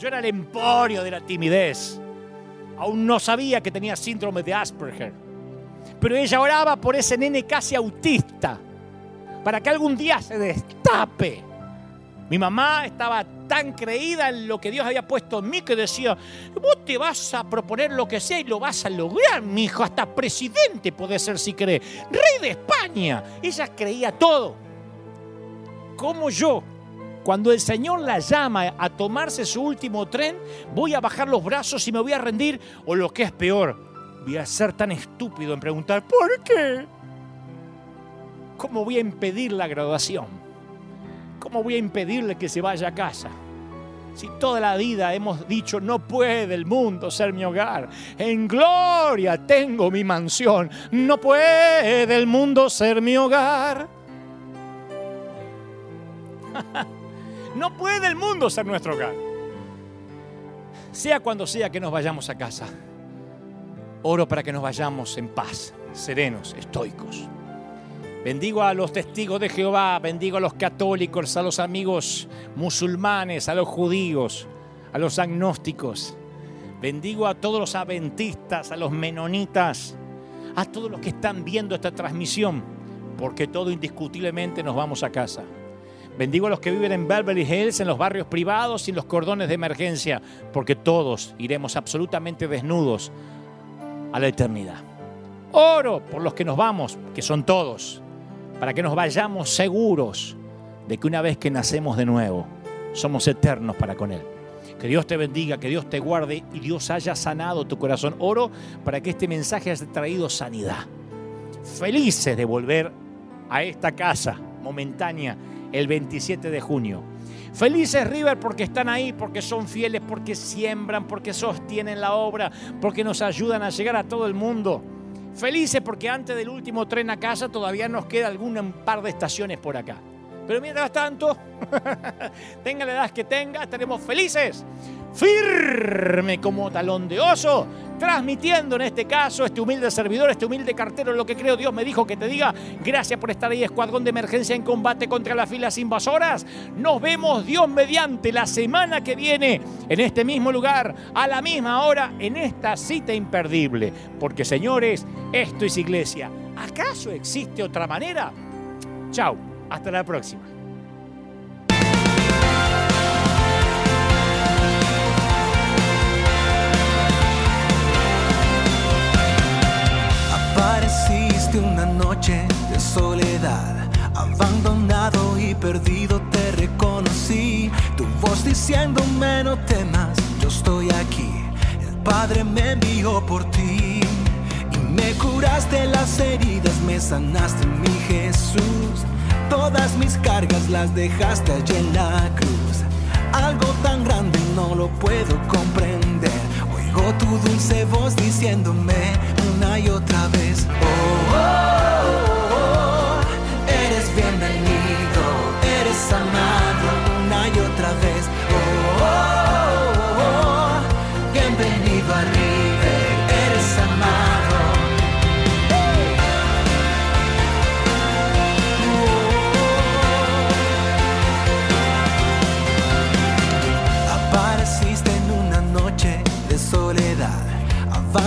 yo era el emporio de la timidez. Aún no sabía que tenía síndrome de Asperger. Pero ella oraba por ese nene casi autista, para que algún día se destape. Mi mamá estaba tan creída en lo que Dios había puesto en mí que decía, vos te vas a proponer lo que sea y lo vas a lograr, mi hijo, hasta presidente puede ser si cree, rey de España. Ella creía todo. Como yo, cuando el Señor la llama a tomarse su último tren, voy a bajar los brazos y me voy a rendir, o lo que es peor, voy a ser tan estúpido en preguntar, ¿por qué? ¿Cómo voy a impedir la graduación? ¿Cómo voy a impedirle que se vaya a casa? Si toda la vida hemos dicho, no puede el mundo ser mi hogar, en gloria tengo mi mansión, no puede el mundo ser mi hogar. No puede el mundo ser nuestro hogar. Sea cuando sea que nos vayamos a casa, oro para que nos vayamos en paz, serenos, estoicos. Bendigo a los testigos de Jehová, bendigo a los católicos, a los amigos musulmanes, a los judíos, a los agnósticos. Bendigo a todos los adventistas, a los menonitas, a todos los que están viendo esta transmisión, porque todo indiscutiblemente nos vamos a casa. Bendigo a los que viven en Beverly Hills, en los barrios privados y en los cordones de emergencia, porque todos iremos absolutamente desnudos a la eternidad. Oro por los que nos vamos, que son todos, para que nos vayamos seguros de que una vez que nacemos de nuevo, somos eternos para con Él. Que Dios te bendiga, que Dios te guarde y Dios haya sanado tu corazón. Oro para que este mensaje haya traído sanidad. Felices de volver a esta casa momentánea el 27 de junio. Felices River porque están ahí, porque son fieles, porque siembran, porque sostienen la obra, porque nos ayudan a llegar a todo el mundo. Felices porque antes del último tren a casa todavía nos queda algún par de estaciones por acá. Pero mientras tanto, tenga la edad que tenga, estaremos felices, firme como talón de oso, transmitiendo en este caso este humilde servidor, este humilde cartero, lo que creo Dios me dijo que te diga. Gracias por estar ahí, escuadrón de emergencia en combate contra las filas invasoras. Nos vemos Dios mediante la semana que viene en este mismo lugar, a la misma hora, en esta cita imperdible. Porque señores, esto es iglesia. ¿Acaso existe otra manera? Chao, hasta la próxima. Apareciste una noche de soledad, abandonado y perdido te reconocí. Tu voz diciéndome no temas, yo estoy aquí. El Padre me envió por ti y me curaste las heridas, me sanaste mi Jesús. Todas mis cargas las dejaste allí en la cruz. Algo tan grande no lo puedo comprender. Oigo tu dulce voz diciéndome una y otra vez. Oh, oh, oh,